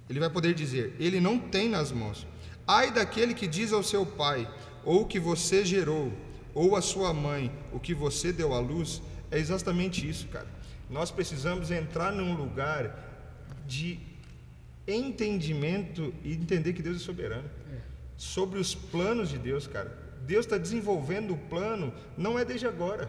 Ele vai poder dizer, ele não tem nas mãos. Ai daquele que diz ao seu pai, ou que você gerou, ou a sua mãe, o que você deu à luz, é exatamente isso, cara. Nós precisamos entrar num lugar de entendimento e entender que Deus é soberano. Sobre os planos de Deus, cara. Deus está desenvolvendo o plano, não é desde agora,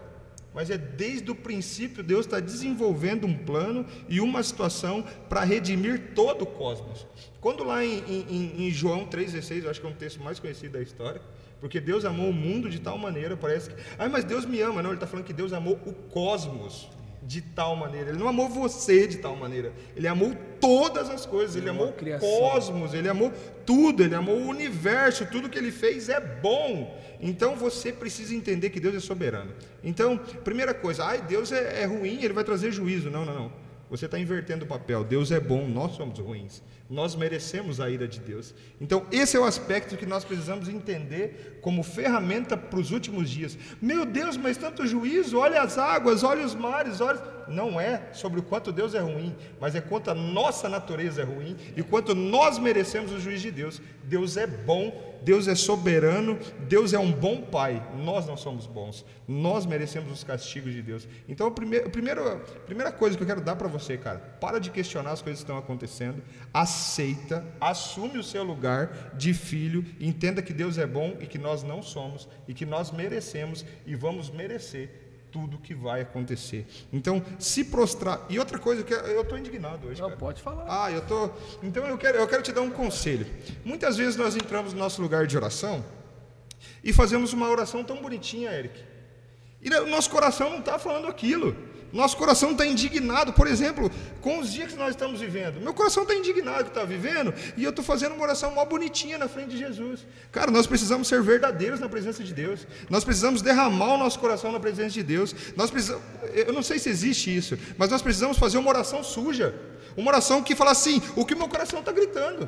mas é desde o princípio. Deus está desenvolvendo um plano e uma situação para redimir todo o cosmos. Quando lá em, em, em João 3,16, eu acho que é um texto mais conhecido da história, porque Deus amou o mundo de tal maneira, parece que. Ah, mas Deus me ama. Não, ele está falando que Deus amou o cosmos de tal maneira. Ele não amou você de tal maneira. Ele amou todas as coisas. Ele, ele amou o cosmos. Ele amou tudo. Ele amou o universo. Tudo que ele fez é bom. Então você precisa entender que Deus é soberano. Então, primeira coisa, ai, Deus é, é ruim, ele vai trazer juízo. Não, não, não. Você está invertendo o papel. Deus é bom, nós somos ruins. Nós merecemos a ira de Deus. Então, esse é o aspecto que nós precisamos entender como ferramenta para os últimos dias. Meu Deus, mas tanto juízo, olha as águas, olha os mares, olha. Não é sobre o quanto Deus é ruim, mas é quanto a nossa natureza é ruim e quanto nós merecemos o juízo de Deus. Deus é bom Deus é soberano, Deus é um bom pai. Nós não somos bons, nós merecemos os castigos de Deus. Então, a primeira, a primeira, coisa que eu quero dar para você, cara, para de questionar as coisas que estão acontecendo, aceita, assume o seu lugar de filho, entenda que Deus é bom e que nós não somos, e que nós merecemos e vamos merecer tudo que vai acontecer. Então, se prostrar. E outra coisa que eu estou indignado hoje. Não, cara. pode falar. Ah, eu tô. Então eu quero, eu quero te dar um conselho. Muitas vezes nós entramos no nosso lugar de oração e fazemos uma oração tão bonitinha, Eric. E o nosso coração não está falando aquilo. Nosso coração está indignado, por exemplo, com os dias que nós estamos vivendo. Meu coração está indignado que está vivendo e eu estou fazendo uma oração mó bonitinha na frente de Jesus. Cara, nós precisamos ser verdadeiros na presença de Deus. Nós precisamos derramar o nosso coração na presença de Deus. Nós precisamos, eu não sei se existe isso, mas nós precisamos fazer uma oração suja. Uma oração que fala assim: o que meu coração está gritando.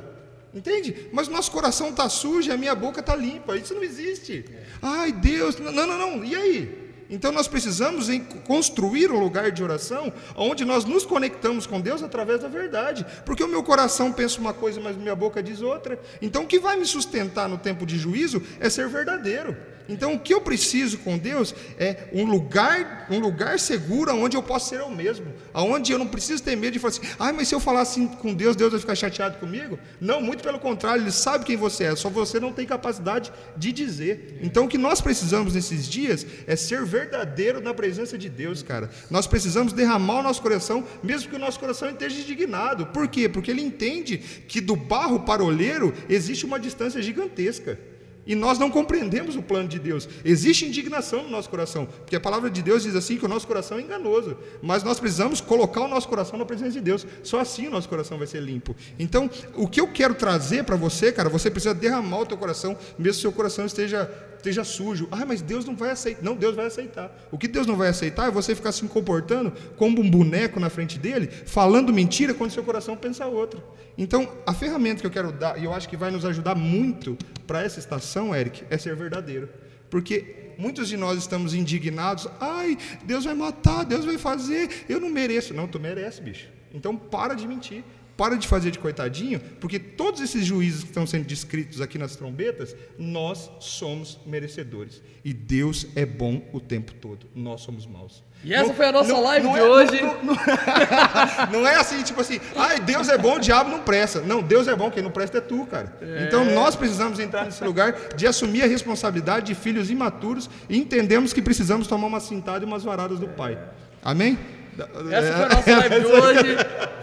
Entende? Mas o nosso coração está sujo e a minha boca está limpa. Isso não existe. Ai, Deus, não, não, não. E aí? Então nós precisamos construir um lugar de oração onde nós nos conectamos com Deus através da verdade. Porque o meu coração pensa uma coisa, mas minha boca diz outra. Então o que vai me sustentar no tempo de juízo é ser verdadeiro. Então, o que eu preciso com Deus é um lugar, um lugar seguro onde eu posso ser eu mesmo, aonde eu não preciso ter medo de falar assim, ah, mas se eu falar assim com Deus, Deus vai ficar chateado comigo? Não, muito pelo contrário, Ele sabe quem você é, só você não tem capacidade de dizer. Então, o que nós precisamos nesses dias é ser verdadeiro na presença de Deus, cara. Nós precisamos derramar o nosso coração, mesmo que o nosso coração esteja indignado. Por quê? Porque Ele entende que do barro para o olheiro existe uma distância gigantesca. E nós não compreendemos o plano de Deus. Existe indignação no nosso coração, porque a palavra de Deus diz assim que o nosso coração é enganoso. Mas nós precisamos colocar o nosso coração na presença de Deus. Só assim o nosso coração vai ser limpo. Então, o que eu quero trazer para você, cara, você precisa derramar o teu coração, mesmo o seu coração esteja esteja sujo. Ah, mas Deus não vai aceitar. Não, Deus vai aceitar. O que Deus não vai aceitar é você ficar se comportando como um boneco na frente dele, falando mentira quando seu coração pensa outra. Então, a ferramenta que eu quero dar, e eu acho que vai nos ajudar muito para essa estação, Eric, é ser verdadeiro. Porque muitos de nós estamos indignados. Ai, Deus vai matar, Deus vai fazer, eu não mereço. Não, tu merece, bicho. Então, para de mentir para de fazer de coitadinho, porque todos esses juízes que estão sendo descritos aqui nas trombetas, nós somos merecedores. E Deus é bom o tempo todo, nós somos maus. E essa não, foi a nossa não, live não de é, hoje. Não, é assim, tipo assim, ai, Deus é bom, o diabo não presta. Não, Deus é bom, quem não presta é tu, cara. É. Então nós precisamos entrar nesse lugar de assumir a responsabilidade de filhos imaturos e entendemos que precisamos tomar uma cintada e umas varadas do Pai. Amém? Essa foi a nossa live de hoje.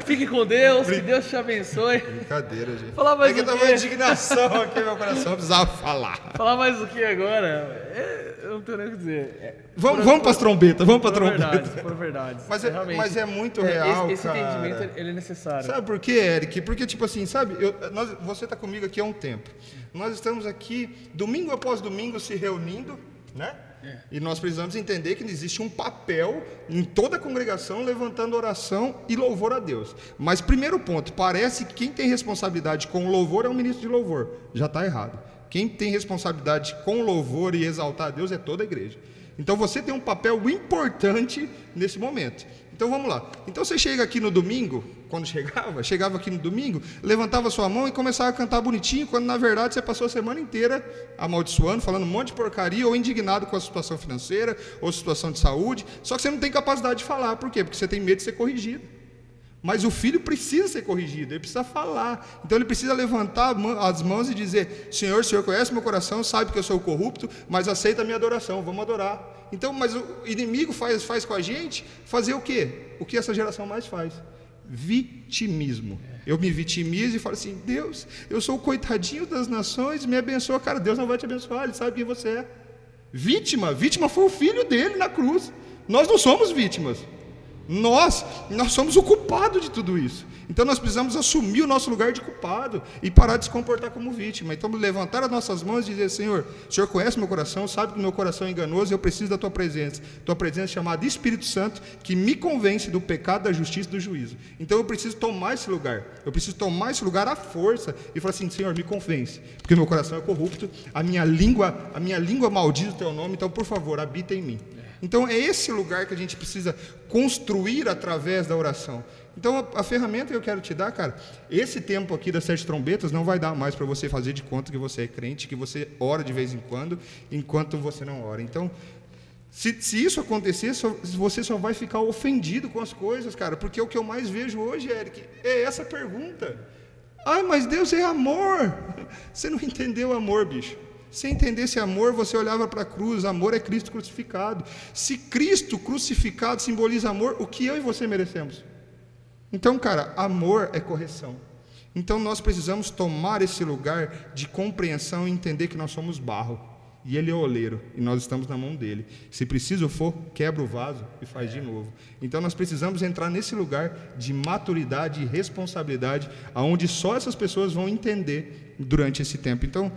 Fique com Deus, que Deus te abençoe. Brincadeira, gente. Falar mais é que uma indignação aqui, meu coração precisava falar. Falar mais o que agora? É, eu não tenho nem o que dizer. É, vamos, vamos para as trombetas, vamos para trombeta. Verdade, por verdade. Mas é, mas é muito é, real, Esse, esse entendimento ele é necessário. Sabe por quê, Eric? Porque, tipo assim, sabe, eu, nós, você está comigo aqui há um tempo. Nós estamos aqui, domingo após domingo, se reunindo, né? É. E nós precisamos entender que existe um papel em toda a congregação levantando oração e louvor a Deus. Mas, primeiro ponto, parece que quem tem responsabilidade com louvor é o ministro de louvor. Já está errado. Quem tem responsabilidade com louvor e exaltar a Deus é toda a igreja. Então você tem um papel importante nesse momento. Então vamos lá. Então você chega aqui no domingo, quando chegava, chegava aqui no domingo, levantava sua mão e começava a cantar bonitinho, quando na verdade você passou a semana inteira amaldiçoando, falando um monte de porcaria, ou indignado com a situação financeira, ou situação de saúde, só que você não tem capacidade de falar. Por quê? Porque você tem medo de ser corrigido. Mas o filho precisa ser corrigido, ele precisa falar. Então ele precisa levantar as mãos e dizer: Senhor, o Senhor conhece meu coração, sabe que eu sou corrupto, mas aceita a minha adoração, vamos adorar. Então, mas o inimigo faz, faz com a gente fazer o quê? O que essa geração mais faz? Vitimismo. Eu me vitimizo e falo assim: Deus, eu sou o coitadinho das nações, me abençoa. Cara, Deus não vai te abençoar, Ele sabe quem você é. Vítima, vítima foi o filho dele na cruz. Nós não somos vítimas. Nós, nós somos o culpado de tudo isso. Então nós precisamos assumir o nosso lugar de culpado e parar de se comportar como vítima. Então levantar as nossas mãos e dizer: Senhor, o Senhor conhece meu coração, sabe que meu coração é enganoso e eu preciso da tua presença. Tua presença chamada Espírito Santo, que me convence do pecado, da justiça e do juízo. Então eu preciso tomar esse lugar. Eu preciso tomar esse lugar à força e falar assim: Senhor, me convence, porque meu coração é corrupto, a minha língua, a minha língua maldiz o teu nome, então por favor, habita em mim. Então é esse lugar que a gente precisa construir através da oração. Então a, a, ferramenta que eu quero te dar, cara, esse tempo aqui das sete trombetas não vai dar mais para você fazer de conta que você é crente, que você ora de vez em quando, enquanto você não ora. Então, se, se isso acontecer, só, você só vai ficar ofendido com as coisas, cara, porque o que eu mais vejo hoje, Eric, é essa pergunta. Ai, mas Deus é amor. Você não entendeu amor, bicho. Se entendesse amor, você olhava para a cruz, amor é Cristo crucificado. Se Cristo crucificado simboliza amor, o que eu e você merecemos? Então, cara, amor é correção. Então nós precisamos tomar esse lugar de compreensão e entender que nós somos barro. E ele é oleiro, e nós estamos na mão dele. Se preciso for, quebra o vaso e faz de novo. Então nós precisamos entrar nesse lugar de maturidade e responsabilidade, aonde só essas pessoas vão entender durante esse tempo. Então,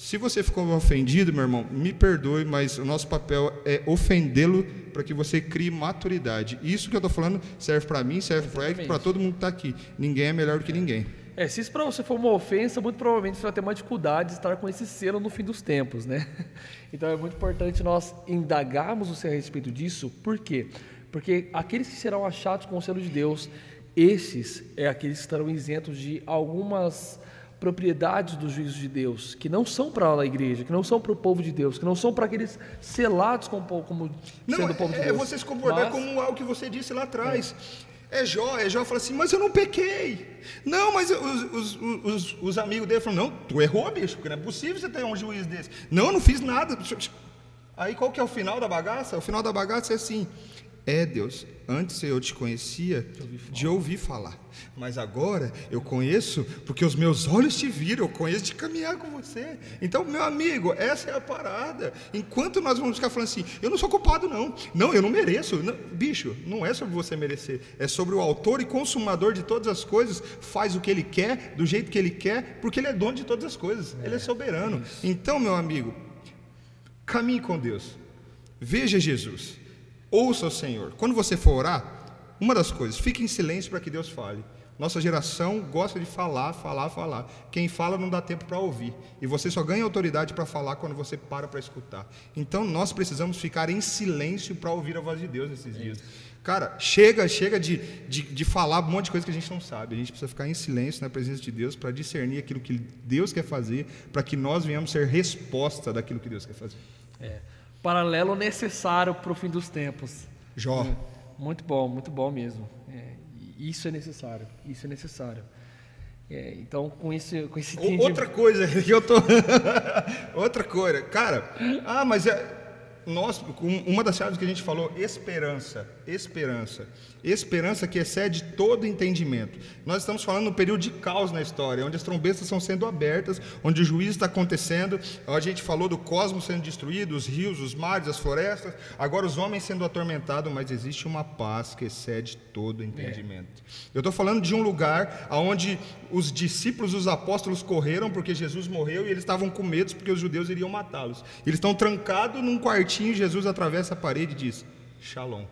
se você ficou ofendido, meu irmão, me perdoe, mas o nosso papel é ofendê-lo para que você crie maturidade. Isso que eu estou falando serve para mim, serve para ele, para todo mundo que está aqui. Ninguém é melhor do que ninguém. É, se isso para você for uma ofensa, muito provavelmente você vai ter uma dificuldade de estar com esse selo no fim dos tempos, né? Então é muito importante nós indagarmos você a respeito disso. Por quê? Porque aqueles que serão achados com o selo de Deus, esses é aqueles que estarão isentos de algumas propriedades dos juízos de Deus, que não são para a igreja, que não são para o povo de Deus, que não são para aqueles selados como, como Não, sendo o povo de é, é Deus. você se comportar Mas- como algo que você disse lá atrás. É Jó, é Jó fala assim, mas eu não pequei. Não, mas os, os, os, os amigos dele falam, não, tu errou, bicho, porque não é possível você ter um juiz desse. Não, eu não fiz nada. Aí qual que é o final da bagaça? O final da bagaça é assim, é Deus, antes eu te conhecia de ouvir falar, mas agora eu conheço porque os meus olhos te viram, eu conheço de caminhar com você. Então, meu amigo, essa é a parada. Enquanto nós vamos ficar falando assim, eu não sou culpado, não, não, eu não mereço. Não, bicho, não é sobre você merecer, é sobre o autor e consumador de todas as coisas, faz o que ele quer, do jeito que ele quer, porque ele é dono de todas as coisas, ele é soberano. Então, meu amigo, caminhe com Deus, veja Jesus, ouça o Senhor. Quando você for orar, uma das coisas, fique em silêncio para que Deus fale. Nossa geração gosta de falar, falar, falar. Quem fala não dá tempo para ouvir. E você só ganha autoridade para falar quando você para para escutar. Então nós precisamos ficar em silêncio para ouvir a voz de Deus nesses dias. Cara, chega, chega de, de, de falar um monte de coisa que a gente não sabe. A gente precisa ficar em silêncio na presença de Deus para discernir aquilo que Deus quer fazer, para que nós venhamos ser resposta daquilo que Deus quer fazer. É. Paralelo necessário para o fim dos tempos. Jó. Muito bom, muito bom mesmo. É, isso é necessário, isso é necessário. É, então, com esse, com esse Outra coisa que eu tô. Outra coisa, cara. Ah, mas é. Nós, um- uma das chaves que a gente falou, esperança, esperança, esperança que excede todo entendimento. Nós estamos falando no período de caos na história, onde as trombetas estão sendo abertas, onde o juízo está acontecendo. A gente falou do cosmos sendo destruído, os rios, os mares, as florestas. Agora os homens sendo atormentados, mas existe uma paz que excede todo entendimento. Eu estou falando de um lugar onde os discípulos, os apóstolos correram porque Jesus morreu e eles estavam com medo porque os judeus iriam matá-los. Eles estão trancados num quartinho, Jesus atravessa a parede e diz: Shalom.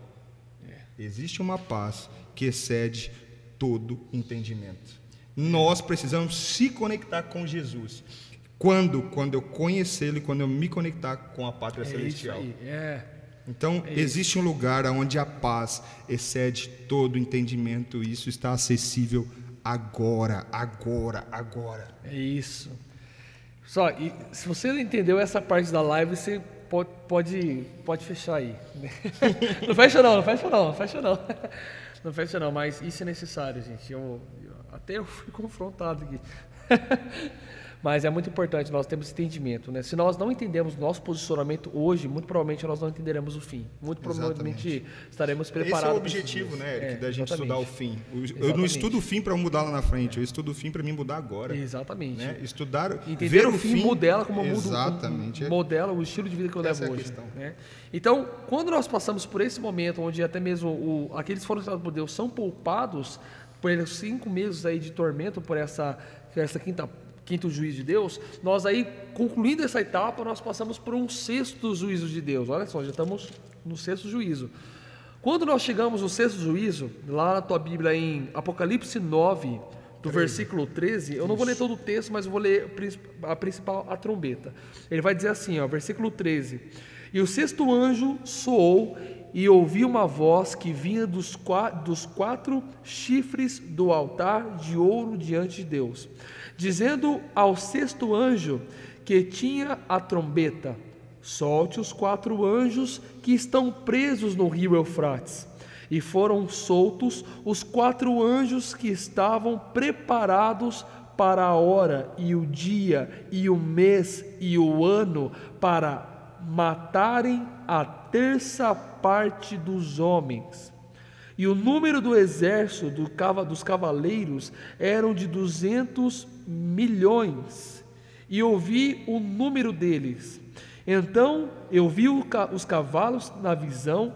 Existe uma paz que excede todo entendimento. Nós precisamos se conectar com Jesus. Quando? Quando eu conhecê-lo e quando eu me conectar com a pátria é isso celestial. É, Então, existe um lugar onde a paz excede todo entendimento e isso está acessível agora, agora, agora. é isso. Só, e se você não entendeu essa parte da live, você pode, pode, pode fechar aí. não fecha não, não fecha não, não fecha não. Não fecha não, mas isso é necessário, gente. Eu, eu- até eu fui confrontado aqui. Mas é muito importante nós termos entendimento, né? Se nós não entendemos nosso posicionamento hoje, muito provavelmente nós não entenderemos o fim. Muito provavelmente estaremos preparados. Esse é o objetivo, né, Eric, É, da gente exatamente. estudar o fim. O- Eu não Exatamente. estudo o fim para mudar lá na frente, eu estudo o fim para me mudar agora. Exatamente. Né? Estudar, Entender ver o fim, modela como eu mudo, Exatamente. como modela o estilo de vida que eu Essa levo é hoje. né? Então, quando nós passamos por esse momento, onde até mesmo o, aqueles que foram tratados por Deus são poupados por cinco meses aí de tormento, por essa, essa quinta quinto juízo de Deus, nós aí, concluindo essa etapa, nós passamos por um sexto juízo de Deus. Olha só, já estamos no sexto juízo. Quando nós chegamos no sexto juízo, lá na tua Bíblia em Apocalipse 9, do versículo 13, eu não vou ler todo o texto, mas eu vou ler a principal, a trombeta. Ele vai dizer assim, ó, versículo 13: E o sexto anjo soou e ouvi uma voz que vinha dos, qua- dos quatro chifres do altar de ouro diante de Deus, dizendo ao sexto anjo que tinha a trombeta: Solte os quatro anjos que estão presos no rio Eufrates. E foram soltos os quatro anjos que estavam preparados para a hora e o dia e o mês e o ano para matarem a terça parte dos homens. E o número do exército do dos cavaleiros eram de duzentos milhões. E ouvi o número deles. Então eu vi os cavalos na visão,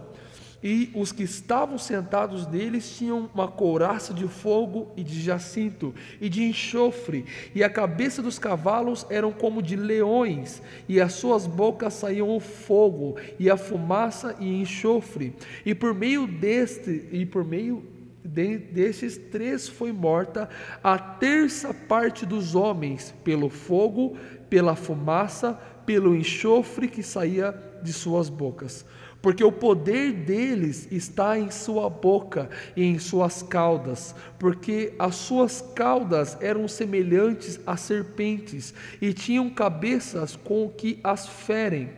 e os que estavam sentados neles tinham uma couraça de fogo e de jacinto e de enxofre, e a cabeça dos cavalos eram como de leões, e as suas bocas saíam o fogo, e a fumaça e enxofre, e por meio deste, e por meio de, desses três foi morta a terça parte dos homens, pelo fogo, pela fumaça, pelo enxofre que saía de suas bocas porque o poder deles está em sua boca e em suas caudas, porque as suas caudas eram semelhantes a serpentes e tinham cabeças com que as ferem.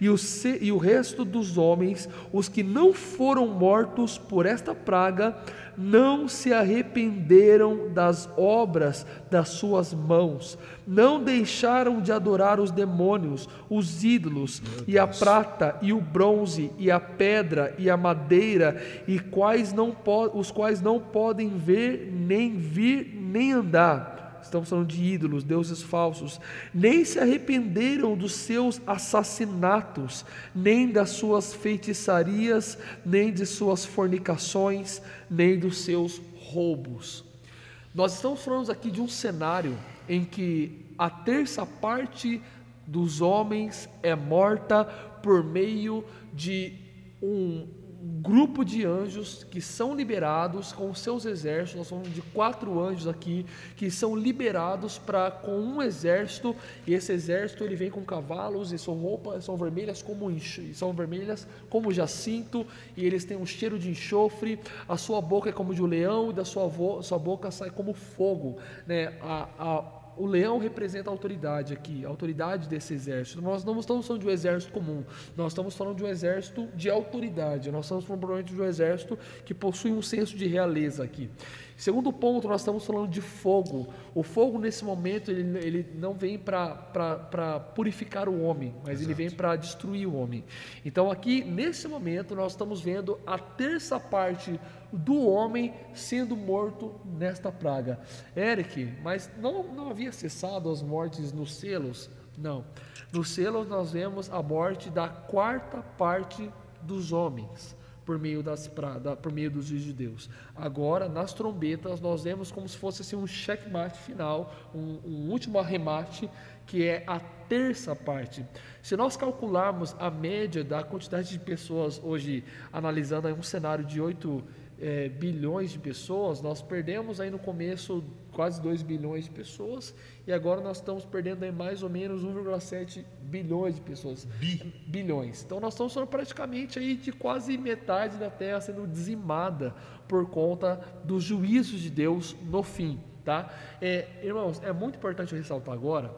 E o, e o resto dos homens, os que não foram mortos por esta praga, não se arrependeram das obras das suas mãos, não deixaram de adorar os demônios, os ídolos, e a prata, e o bronze, e a pedra, e a madeira, e quais não os quais não podem ver, nem vir, nem andar estamos falando de ídolos, deuses falsos, nem se arrependeram dos seus assassinatos, nem das suas feitiçarias, nem de suas fornicações, nem dos seus roubos. Nós estamos falando aqui de um cenário em que a terça parte dos homens é morta por meio de um grupo de anjos que são liberados com seus exércitos, nós falamos de quatro anjos aqui, que são liberados para com um exército, e esse exército ele vem com cavalos e são roupas, são vermelhas como são vermelhas como jacinto, e eles têm um cheiro de enxofre, a sua boca é como de um leão, e da sua, sua boca sai como fogo, né? a, a o leão representa a autoridade aqui, a autoridade desse exército. Nós não estamos falando de um exército comum, nós estamos falando de um exército de autoridade, nós estamos falando provavelmente de um exército que possui um senso de realeza aqui. Segundo ponto, nós estamos falando de fogo. O fogo, nesse momento, ele, ele não vem para purificar o homem, mas Exato. ele vem para destruir o homem. Então, aqui, nesse momento, nós estamos vendo a terça parte do homem sendo morto nesta praga. Eric, mas não, não havia cessado as mortes nos selos? Não. Nos selos nós vemos a morte da quarta parte dos homens por meio, das, pra, da, por meio dos juízes de Deus. Agora, nas trombetas, nós vemos como se fosse assim, um checkmate final, um, um último arremate, que é a terça parte. Se nós calcularmos a média da quantidade de pessoas hoje, analisando um cenário de 8 é, bilhões de pessoas, nós perdemos aí no começo quase 2 bilhões de pessoas e agora nós estamos perdendo aí mais ou menos 1,7 bilhões de pessoas. Bi. Bilhões. Então nós estamos falando praticamente aí de quase metade da Terra sendo dizimada por conta dos juízos de Deus no fim. Tá? É, irmãos, é muito importante ressaltar agora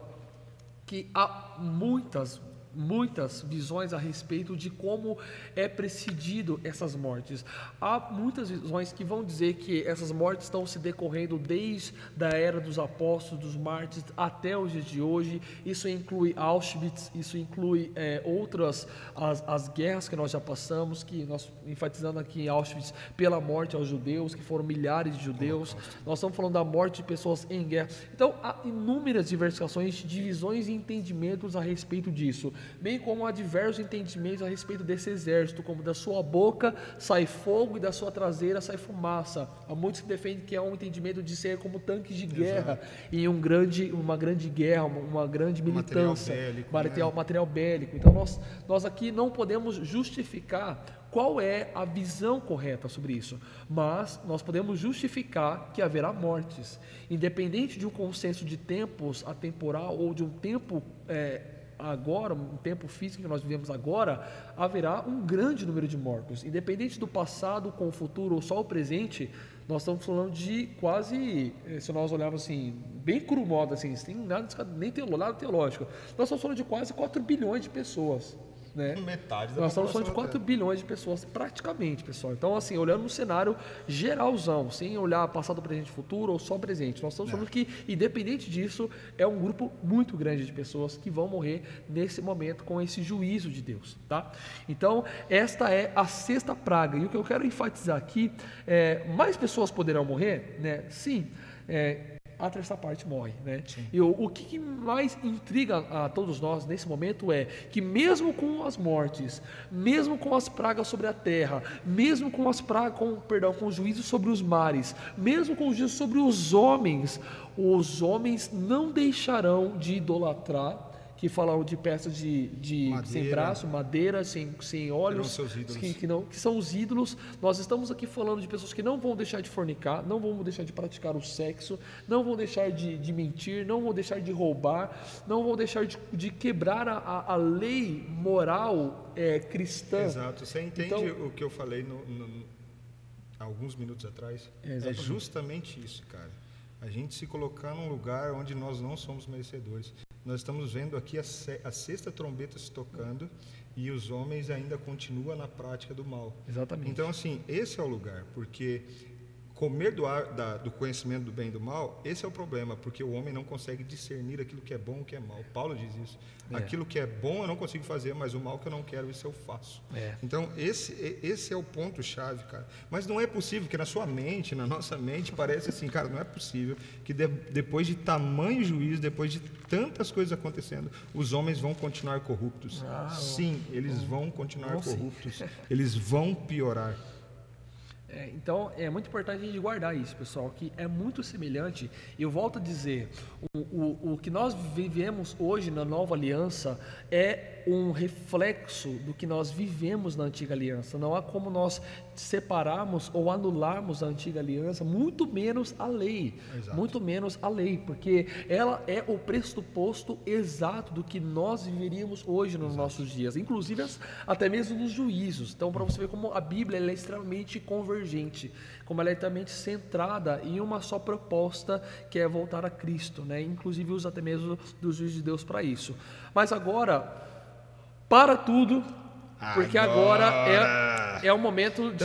que há muitas, muitas visões a respeito de como é precedido essas mortes. Há muitas visões que vão dizer que essas mortes estão se decorrendo desde a era dos apóstolos, dos mártires, até os dias de hoje. Isso inclui Auschwitz, isso inclui é, outras as, as guerras que nós já passamos, que nós enfatizando aqui em Auschwitz pela morte aos judeus, que foram milhares de judeus. Nós estamos falando da morte de pessoas em guerra. Então há inúmeras diversificações, divisões e entendimentos a respeito disso bem como há diversos entendimentos a respeito desse exército, como da sua boca sai fogo e da sua traseira sai fumaça. Há muitos que defendem que é um entendimento de ser como tanques de guerra Exato. em um grande, uma grande guerra, uma, uma grande militância, material bélico, material, né? material bélico. Então nós, nós aqui não podemos justificar qual é a visão correta sobre isso, mas nós podemos justificar que haverá mortes, independente de um consenso de tempos atemporal ou de um tempo é, agora, um tempo físico que nós vivemos agora, haverá um grande número de mortos. Independente do passado com o futuro ou só o presente, nós estamos falando de quase, eh, se nós olharmos assim, bem cru modo, assim, sem nada, nem teológico, nós estamos falando de quase 4 bilhões de pessoas. Né? Metade da Nós estamos falando de 4 bilhões de pessoas, praticamente, pessoal. Então, assim, olhando no cenário geralzão, sem olhar passado, presente, futuro ou só presente. Nós estamos falando é. que, independente disso, é um grupo muito grande de pessoas que vão morrer nesse momento com esse juízo de Deus, tá? Então, esta é a sexta praga. E o que eu quero enfatizar aqui é, mais pessoas poderão morrer, né? Sim. É, a terça parte morre. Né? E o, o que mais intriga a todos nós nesse momento é que, mesmo com as mortes, mesmo com as pragas sobre a terra, mesmo com as pragas, com, perdão, com os juízos sobre os mares, mesmo com os juízos sobre os homens, os homens não deixarão de idolatrar que falam de peças de, de Madeira. sem braço, madeira, sem, sem olhos, que, que, não, que são os ídolos. Nós estamos aqui falando de pessoas que não vão deixar de fornicar, não vão deixar de praticar o sexo, não vão deixar de, de mentir, não vão deixar de roubar, não vão deixar de, de quebrar a, a, lei moral é, cristã. Exato. Você entende Então- o que eu falei no, no- alguns minutos atrás? É, É, justamente isso, cara. A gente se colocar num lugar onde nós não somos merecedores. Nós estamos vendo aqui a, a sexta trombeta se tocando e os homens ainda continuam na prática do mal. Exatamente. Então, assim, esse é o lugar, porque comer do, ar, da- do conhecimento do bem e do mal, esse é o problema, porque o homem não consegue discernir aquilo que é bom e o que é mal. Paulo diz isso. É. Aquilo que é bom eu não consigo fazer, mas o mal que eu não quero, isso eu faço. É. Então, esse, esse é o ponto-chave, cara. Mas não é possível que na sua mente, na nossa mente, parece assim, cara, não é possível que de- depois de tamanho juízo, depois de tantas coisas acontecendo, os homens vão continuar corruptos. Ah, sim, eles vão continuar corruptos. Eles vão piorar. É, então é muito importante a gente guardar isso, pessoal, que é muito semelhante. Eu volto a dizer, o, o, o que nós vivemos hoje na nova aliança é um reflexo do que nós vivemos na antiga aliança. Não há como nós separarmos ou anularmos a antiga aliança, muito menos a lei. Exato. Muito menos a lei, porque ela é o pressuposto exato do que nós viveríamos hoje nos nossos dias, inclusive as- até mesmo nos juízos. Então, para você ver como a Bíblia é extremamente convergente, como ela é extremamente centrada em uma só proposta, que é voltar a Cristo, né? Inclusive usa até mesmo dos juízos de Deus para isso. Mas agora, para tudo, porque agora, é- agora é, é o momento de.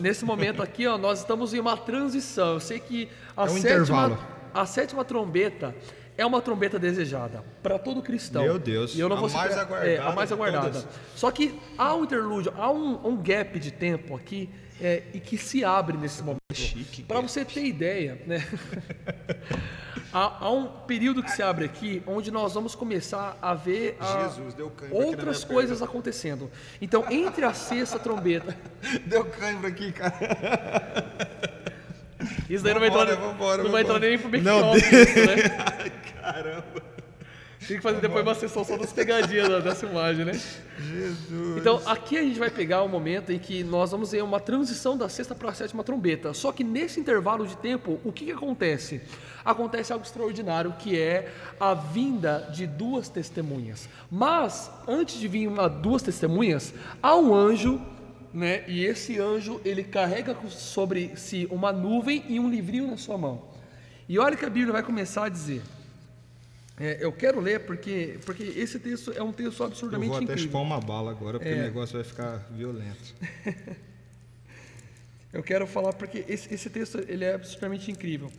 Nesse momento aqui, ó, nós estamos em uma transição. Eu sei que a, é um sétima, a sétima trombeta é uma trombeta desejada para todo cristão. Meu Deus. E eu não vou a, mais aguardada, é, a mais aguardada. Só que há um interlúdio, há um, um gap de tempo aqui é, e que se abre nesse momento. Para você ter ideia, né? há, há um período que se abre aqui onde nós vamos começar a ver a- aqui na outras coisas acontecendo. Então, entre a sexta trombeta Deu cãibra aqui, cara. Isso daí não vai Vambora, entrar, vambora, não vai vambora. entrar nem pro back Não, office, isso, né? Caramba. Tem que fazer depois uma sessão só das pegadinhas da, da filmagem, né? Jesus. Então, aqui a gente vai pegar o momento em que nós vamos ver uma transição da sexta para a sétima trombeta. Só que nesse intervalo de tempo, o que, que acontece? Acontece algo extraordinário, que é a vinda de duas testemunhas. Mas, antes de vir uma, duas testemunhas, há um anjo, né? E esse anjo, ele carrega sobre si uma nuvem e um livrinho na sua mão. E olha que a Bíblia vai começar a dizer. É, eu quero ler porque, porque esse texto é um texto Eu absurdamente vou até incrível. chupar uma bala agora, porque É. o negócio vai ficar violento. Eu quero falar porque esse, esse texto ele é absolutamente incrível.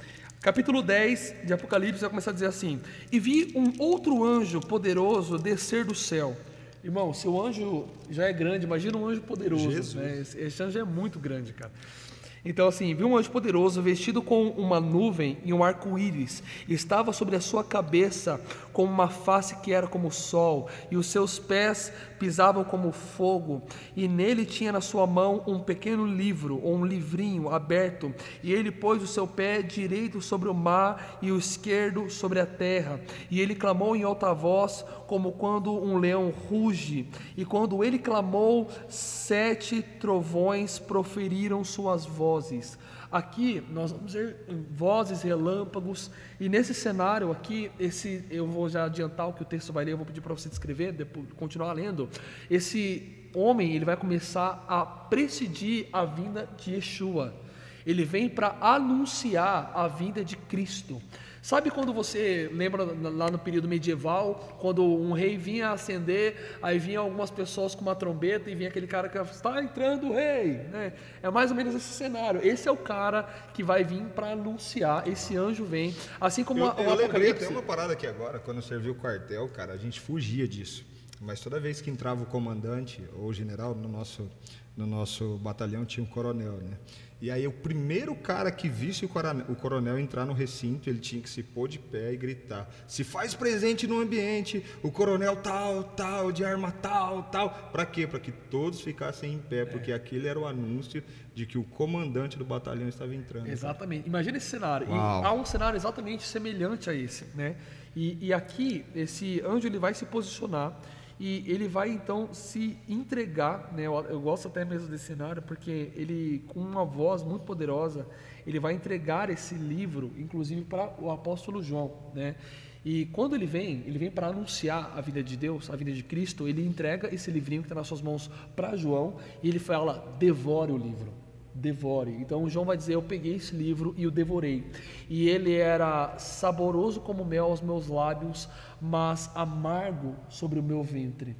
Capítulo 10 de Apocalipse vai começar a dizer assim: E vi um outro anjo poderoso descer do céu. Irmão, se o anjo já é grande, imagina um anjo poderoso. Jesus. Né? Esse, esse anjo é muito grande, cara. Então, assim, vi um anjo poderoso vestido com uma nuvem e um arco-íris. Estava sobre a sua cabeça com uma face que era como o sol, e os seus pés pisavam como fogo. E nele tinha na sua mão um pequeno livro, ou um livrinho aberto. E ele pôs o seu pé direito sobre o mar e o esquerdo sobre a terra. E ele clamou em alta voz, como quando um leão ruge. E quando ele clamou, sete trovões proferiram suas vozes. Aqui nós vamos ver vozes, relâmpagos, e nesse cenário aqui, esse eu vou já adiantar o que o texto vai ler, eu vou pedir para você descrever, depois continuar lendo. Esse homem, ele vai começar a presidir a vinda de Yeshua. Ele vem para anunciar a vinda de Cristo. Sabe quando você lembra lá no período medieval, quando um rei vinha ascender, aí vinha algumas pessoas com uma trombeta e vinha aquele cara que está entrando o rei, né? É mais ou menos esse cenário. Esse é o cara que vai vir para anunciar. Esse anjo vem, assim como Eu, a- o eu lembrei Apocalipse. até uma parada aqui agora, quando eu servi o quartel, cara, a gente fugia disso. Mas toda vez que entrava o comandante ou o general no nosso, no nosso batalhão tinha um coronel, né? E aí o primeiro cara que visse o coronel, o coronel entrar no recinto, ele tinha que se pôr de pé e gritar: "Se faz presente no ambiente, o coronel tal, tal, de arma tal, tal". Para quê? Para que todos ficassem em pé, porque aquele era o anúncio de que o comandante do batalhão estava entrando. Exatamente. Imagina esse cenário. Há um cenário exatamente semelhante a esse, né? E, e aqui, esse anjo ele vai se posicionar e ele vai então se entregar, né? Eu, gosto até mesmo desse cenário porque ele com uma voz muito poderosa, ele vai entregar esse livro, inclusive para o apóstolo João, né? E quando ele vem, ele vem para anunciar a vida de Deus, a vida de Cristo, ele entrega esse livrinho que está nas suas mãos para João e ele fala: devore o livro, devore. Então João vai dizer: Eu peguei esse livro e o devorei. E ele era saboroso como mel aos meus lábios, mas amargo sobre o meu ventre.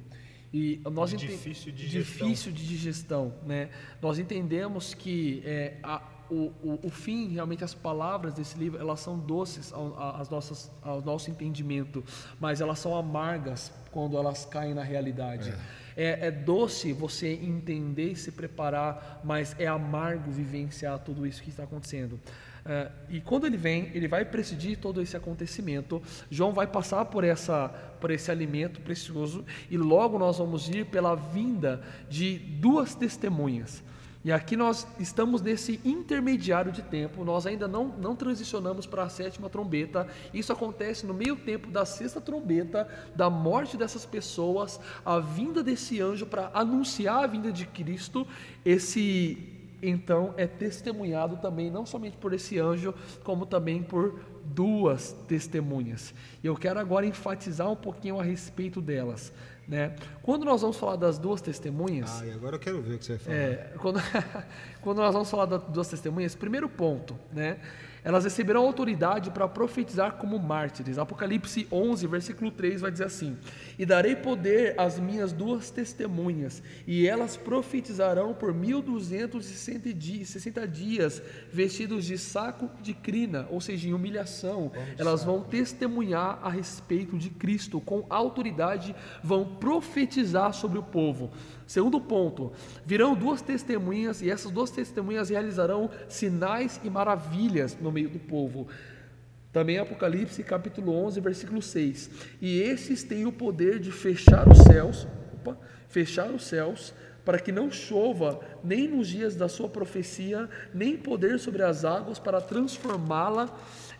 E nós difícil de digestão. Difícil de digestão, né? Nós entendemos que é, a, o, o, o, fim, realmente as palavras desse livro, elas são doces ao, às nossas, ao nosso entendimento, mas elas são amargas quando elas caem na realidade. É. É, é doce você entender e se preparar, mas é amargo vivenciar tudo isso que está acontecendo. Uh, e quando ele vem, ele vai presidir todo esse acontecimento. João vai passar por, essa, por esse alimento precioso e logo nós vamos ir pela vinda de duas testemunhas. E aqui nós estamos nesse intermediário de tempo, nós ainda não, não transicionamos para a sétima trombeta. Isso acontece no meio tempo da sexta trombeta, da morte dessas pessoas, a vinda desse anjo para anunciar a vinda de Cristo. Esse então é testemunhado também não somente por esse anjo, como também por duas testemunhas. Eu quero agora enfatizar um pouquinho a respeito delas. Né? Quando nós vamos falar das duas testemunhas. Ah, e agora eu quero ver o que você vai falar. É, quando, quando nós vamos falar das duas testemunhas, primeiro ponto, né? Elas receberão autoridade para profetizar como mártires. Apocalipse 11, versículo 3 vai dizer assim: E darei poder às minhas duas testemunhas, e elas profetizarão por 1260 dias, vestidos de saco de crina, ou seja, em humilhação. Elas vão testemunhar a respeito de Cristo, com autoridade, vão profetizar sobre o povo. Segundo ponto, virão duas testemunhas e essas duas testemunhas realizarão sinais e maravilhas no meio do povo. Também Apocalipse capítulo 11, versículo 6. E esses têm o poder de fechar os céus, opa, fechar os céus, para que não chova nem nos dias da sua profecia, nem poder sobre as águas para transformá-la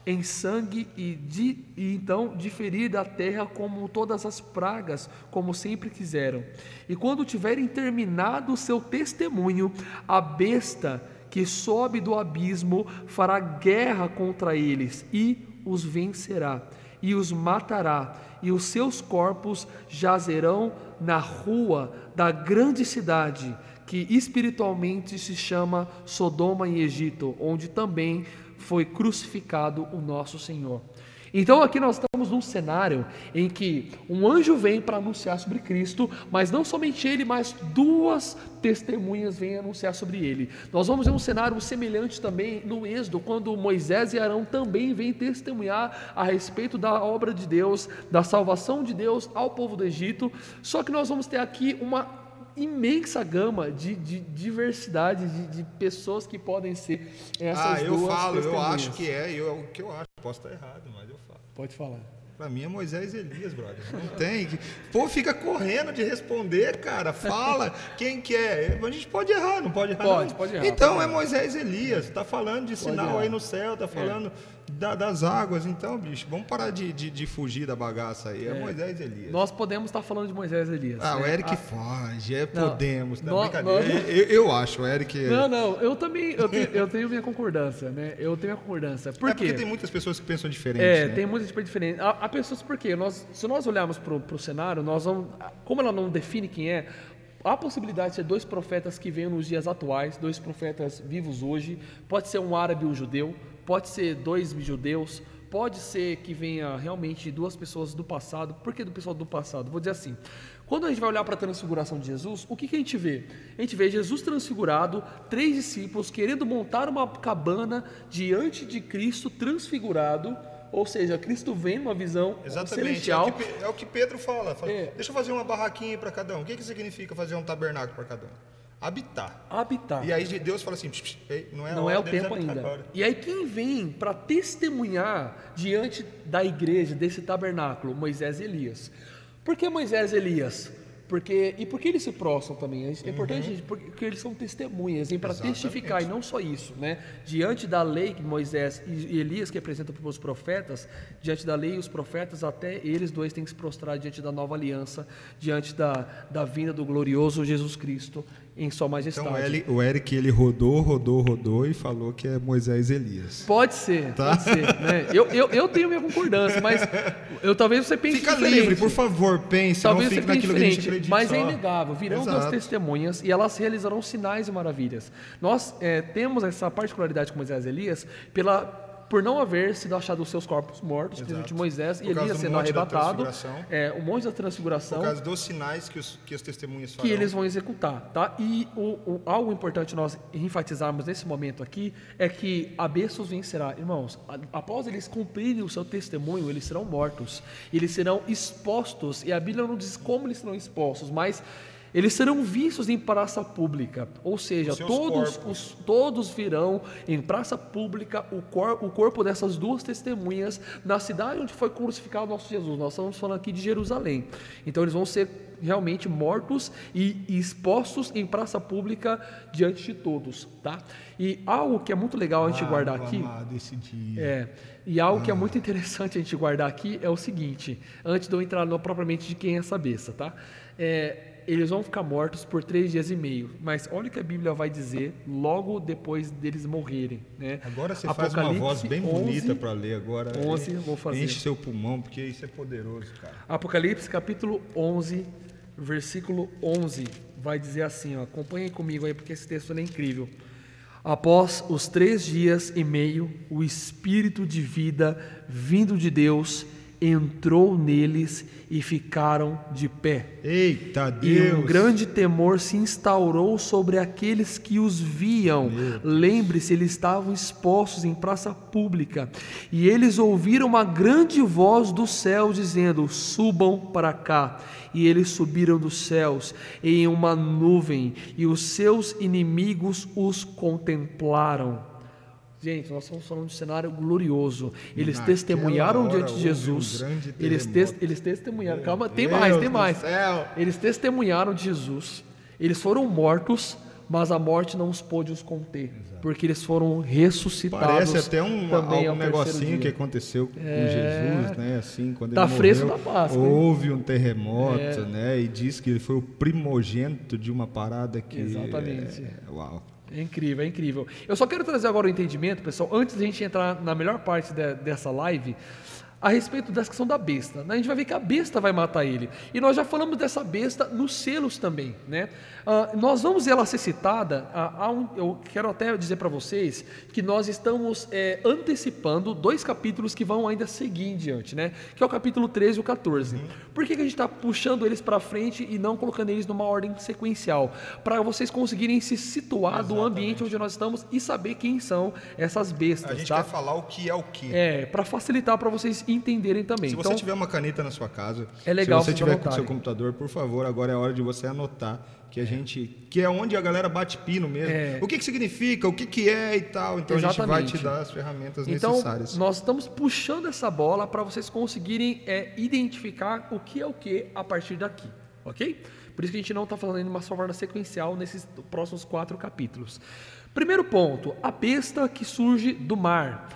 em sangue e, de, e então diferir da terra como todas as pragas, como sempre quiseram. E quando tiverem terminado o seu testemunho, a besta que sobe do abismo fará guerra contra eles e os vencerá e os matará, e os seus corpos jazerão na rua da grande cidade, que espiritualmente se chama Sodoma e Egito, onde também foi crucificado o nosso Senhor. Então aqui nós estamos num cenário em que um anjo vem para anunciar sobre Cristo, mas não somente ele, mas duas testemunhas vêm anunciar sobre ele. Nós vamos ver um cenário semelhante também no Êxodo, quando Moisés e Arão também vêm testemunhar a respeito da obra de Deus, da salvação de Deus ao povo do Egito. Só que nós vamos ter aqui uma imensa gama de, de diversidade de, de, pessoas que podem ser essas Ah, eu duas falo, eu acho que é, eu, o que eu acho, posso estar errado, mas eu falo. Pode falar. Pra mim é Moisés e Elias, brother. Não tem. Pô, fica correndo de responder, cara. Fala quem que é. A gente pode errar, não pode errar? Pode, não. pode errar. Então pode é Moisés e Elias. Tá falando de sinal aí no céu, tá falando. É da, das águas. Então, bicho, vamos parar de, de, de fugir da bagaça aí. É, é, Moisés e Elias. Nós podemos estar falando de Moisés e Elias. Ah, né? o Eric a... foge, é não, podemos. Não, brincadeira. Nós... Eu, eu, acho, o Eric. É- não, não, eu também eu tenho, eu tenho minha concordância, né? Eu tenho minha concordância. Por é quê? porque tem muitas pessoas que pensam diferente. É, né? tem muitas pessoas diferentes. Há, há pessoas, por quê? Nós, se nós olharmos para o cenário, nós vamos. Como ela não define quem é, Há possibilidade de ser dois profetas que venham nos dias atuais, dois profetas vivos hoje. Pode ser um árabe e um judeu, pode ser dois judeus, Pode ser que venha realmente duas pessoas do passado. Por que do pessoal do passado? Vou dizer assim: quando a gente vai olhar para a transfiguração de Jesus, o que, que a gente vê? A gente vê Jesus transfigurado, três discípulos querendo montar uma cabana diante de Cristo transfigurado. Ou seja, Cristo vem numa visão Exatamente, celestial. É o, que, é o que Pedro fala. fala é. Deixa eu fazer uma barraquinha para cada um. O que, que significa fazer um tabernáculo para cada um? Habitar. Habitar. E aí Deus fala assim, não é, não é o tempo ainda. Agora. E aí quem vem para testemunhar diante da igreja, desse tabernáculo? Moisés e Elias. Por que Moisés e Elias? Porque, e por que eles se prostram também? É importante, gente, porque eles são testemunhas, para testificar, e não só isso, né? Diante da lei que Moisés e Elias que apresentam para os profetas, diante da lei e os profetas, até eles dois têm que se prostrar diante da nova aliança, diante da, da vinda do glorioso Jesus Cristo em sua majestade. Então ele, o Eric ele rodou, rodou, rodou e falou que é Moisés e Elias. Pode ser, tá? pode ser. Né? Eu, eu, eu tenho minha concordância, mas eu talvez você pense Fica diferente. livre, por favor, pense, talvez não fique você pense naquilo que a gente acredita. mas é inegável, virão duas Exato. testemunhas e elas realizarão sinais e maravilhas. Nós é, temos essa particularidade com Moisés e Elias pela por não haver sido achado os seus corpos mortos, principalmente Moisés e Por causa Elias do sendo arrebatado, é, o monte da transfiguração, Por causa dos sinais que, os, que as testemunhas que farão. eles vão executar, tá? E o, o- algo importante nós enfatizarmos nesse momento aqui é que a besta os vencerá. Irmãos, após eles cumprirem o seu testemunho, eles serão mortos. Eles serão expostos, e a Bíblia não diz como eles serão expostos, mas eles serão vistos em praça pública, ou seja, Os todos, os, todos virão em praça pública o, cor, o corpo dessas duas testemunhas na cidade onde foi crucificado o nosso Jesus. Nós estamos falando aqui de Jerusalém. Então eles vão ser realmente mortos e expostos em praça pública diante de todos, tá? E algo que é muito legal a gente Ah, guardar aqui. É, e algo que é muito interessante a gente guardar aqui é o seguinte, antes de eu entrar no, propriamente de quem é essa besta, tá? É, eles vão ficar mortos por três dias e meio, mas olha o que a Bíblia vai dizer logo depois deles morrerem, né? Agora você faz uma Apocalipse voz bem bonita 11, para ler agora. 11, En- vou fazer. Enche seu pulmão, porque isso é poderoso, cara. Apocalipse capítulo 11, versículo 11, vai dizer assim, ó, acompanhem comigo aí porque esse texto é incrível. Após os três dias e meio, o Espírito de vida vindo de Deus entrou neles e ficaram de pé. Eita E Deus! um grande temor se instaurou sobre aqueles que os viam. Lembre-se, eles estavam expostos em praça pública. E eles ouviram uma grande voz do céu dizendo: Subam para cá. E eles subiram dos céus em uma nuvem, e os seus inimigos os contemplaram. Gente, nós estamos falando de um cenário glorioso. Eles Naquela testemunharam hora diante de um Jesus. grande eles, tes- eles testemunharam. Calma, tem Deus mais, tem mais. céu. Eles testemunharam de Jesus. Eles foram mortos, mas a morte não os pôde os conter, porque eles foram ressuscitados. Parece até um, também algum negocinho que aconteceu com Jesus, né? Assim, quando Tá ele fresco morreu, da Páscoa, houve um terremoto, É. né? E diz que ele foi o primogênito de uma parada que Exatamente. é, uau. É incrível, é incrível. Eu só quero trazer agora o entendimento, pessoal, antes da gente entrar na melhor parte de- dessa live, a respeito dessa questão da besta. né? A gente vai ver que a besta vai matar ele. E nós já falamos dessa besta nos selos também. Né? Ah, nós vamos ver ela ser citada. ah, um- eu quero até dizer para vocês que nós estamos é, antecipando dois capítulos que vão ainda seguir em diante, né? que é o capítulo 13 e o 14. Por que, que a gente está puxando eles para frente e não colocando eles numa ordem sequencial? Para vocês conseguirem se situar do ambiente onde nós estamos e saber quem são essas bestas. A gente tá? quer falar o que é o que. É, para facilitar para vocês entenderem também. Se você então, tiver uma caneta na sua casa, É legal Se você tiver com o seu computador, por favor, agora é a hora de você anotar que a gente, que é onde a galera bate pino mesmo. É. O que, que significa, o que, que é e tal. Então a gente vai Exatamente. te dar as ferramentas então necessárias. nós estamos puxando essa bola para vocês conseguirem é, identificar o que é o que a partir daqui, ok? Por isso que a gente não está falando de uma forma sequencial nesses próximos quatro capítulos. Primeiro ponto, a besta que surge do mar.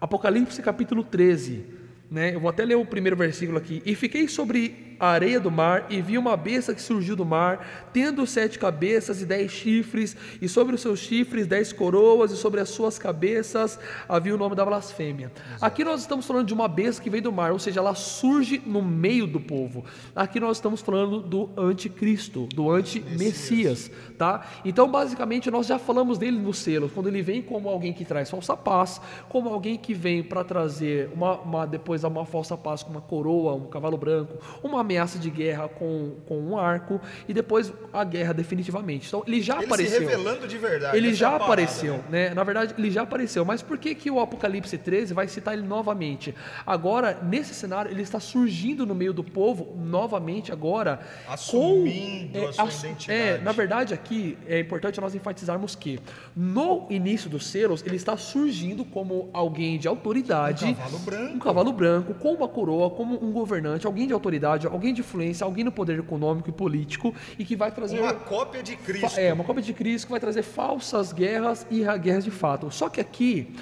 Apocalipse capítulo 13. Né? Eu vou até ler o primeiro versículo aqui. E fiquei sobre a areia do mar e vi uma besta que surgiu do mar, tendo sete cabeças e dez chifres, e sobre os seus chifres dez coroas, e sobre as suas cabeças havia o nome da blasfêmia. Aqui nós estamos falando de uma besta que vem do mar, ou seja, ela surge no meio do povo. Aqui nós estamos falando do anticristo, do anti-messias, tá? Então, basicamente, nós já falamos dele no selo, quando ele vem como alguém que traz falsa paz, como alguém que vem para trazer uma, uma- depois uma falsa paz com uma coroa, um cavalo branco, uma ameaça de guerra com, com um arco e depois a guerra definitivamente. Então, ele já Ele apareceu. se revelando de verdade. Ele é já a parada, apareceu, né? né? Na verdade, ele já apareceu. Mas por que, que o Apocalipse 13 vai citar ele novamente? Agora, nesse cenário, ele está surgindo no meio do povo novamente agora. Assumindo com, a sua assu- identidade. É, na verdade, aqui é importante nós enfatizarmos que no início dos selos, ele está surgindo como alguém de autoridade. Um cavalo branco. Um cavalo branco, com uma coroa, como um governante, alguém de autoridade, alguém de influência, alguém no poder econômico e político e que vai trazer Uma cópia de Cristo. é, uma cópia de Cristo que vai trazer falsas guerras e guerras de fato. Só que aqui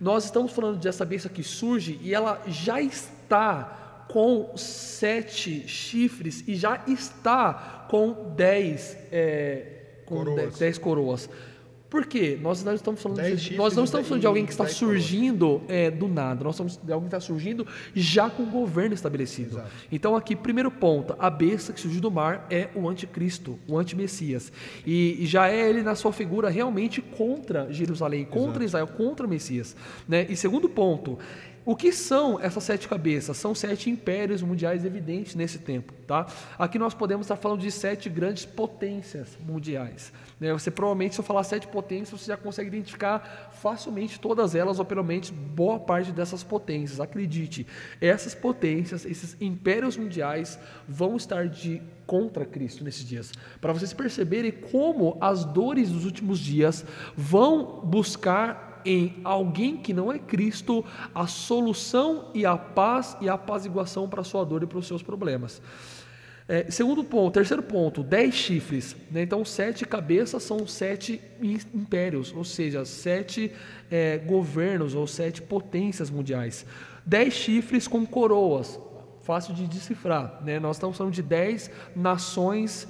nós estamos falando dessa besta que surge e ela já está com sete chifres e já está com dez, é, com Coroas. dez- dez coroas. Por quê? Nós não estamos falando, de, chifres nós não estamos falando de alguém que está surgindo é, do nada. Nós estamos de alguém que está surgindo já com o governo estabelecido. Exato. Então aqui, primeiro ponto, a besta que surgiu do mar é o anticristo, o antimessias. E, e já é ele na sua figura realmente contra Jerusalém, contra Israel, contra o Messias. Né? E segundo ponto, o que são essas sete cabeças? São sete impérios mundiais evidentes nesse tempo. Tá? Aqui nós podemos estar falando de sete grandes potências mundiais. Né? Você provavelmente, se eu falar sete potências, você já consegue identificar facilmente todas elas, ou pelo menos boa parte dessas potências. Acredite, essas potências, esses impérios mundiais vão estar de contra Cristo nesses dias. Para vocês perceberem como as dores dos últimos dias vão buscar em alguém que não é Cristo a solução e a paz e a apaziguação para a sua dor e para os seus problemas. É, segundo ponto, terceiro ponto, dez chifres. né? Então, sete cabeças são sete im- impérios, ou seja, sete é, governos ou sete potências mundiais. Dez chifres com coroas, fácil de decifrar. Né? Nós estamos falando de dez nações,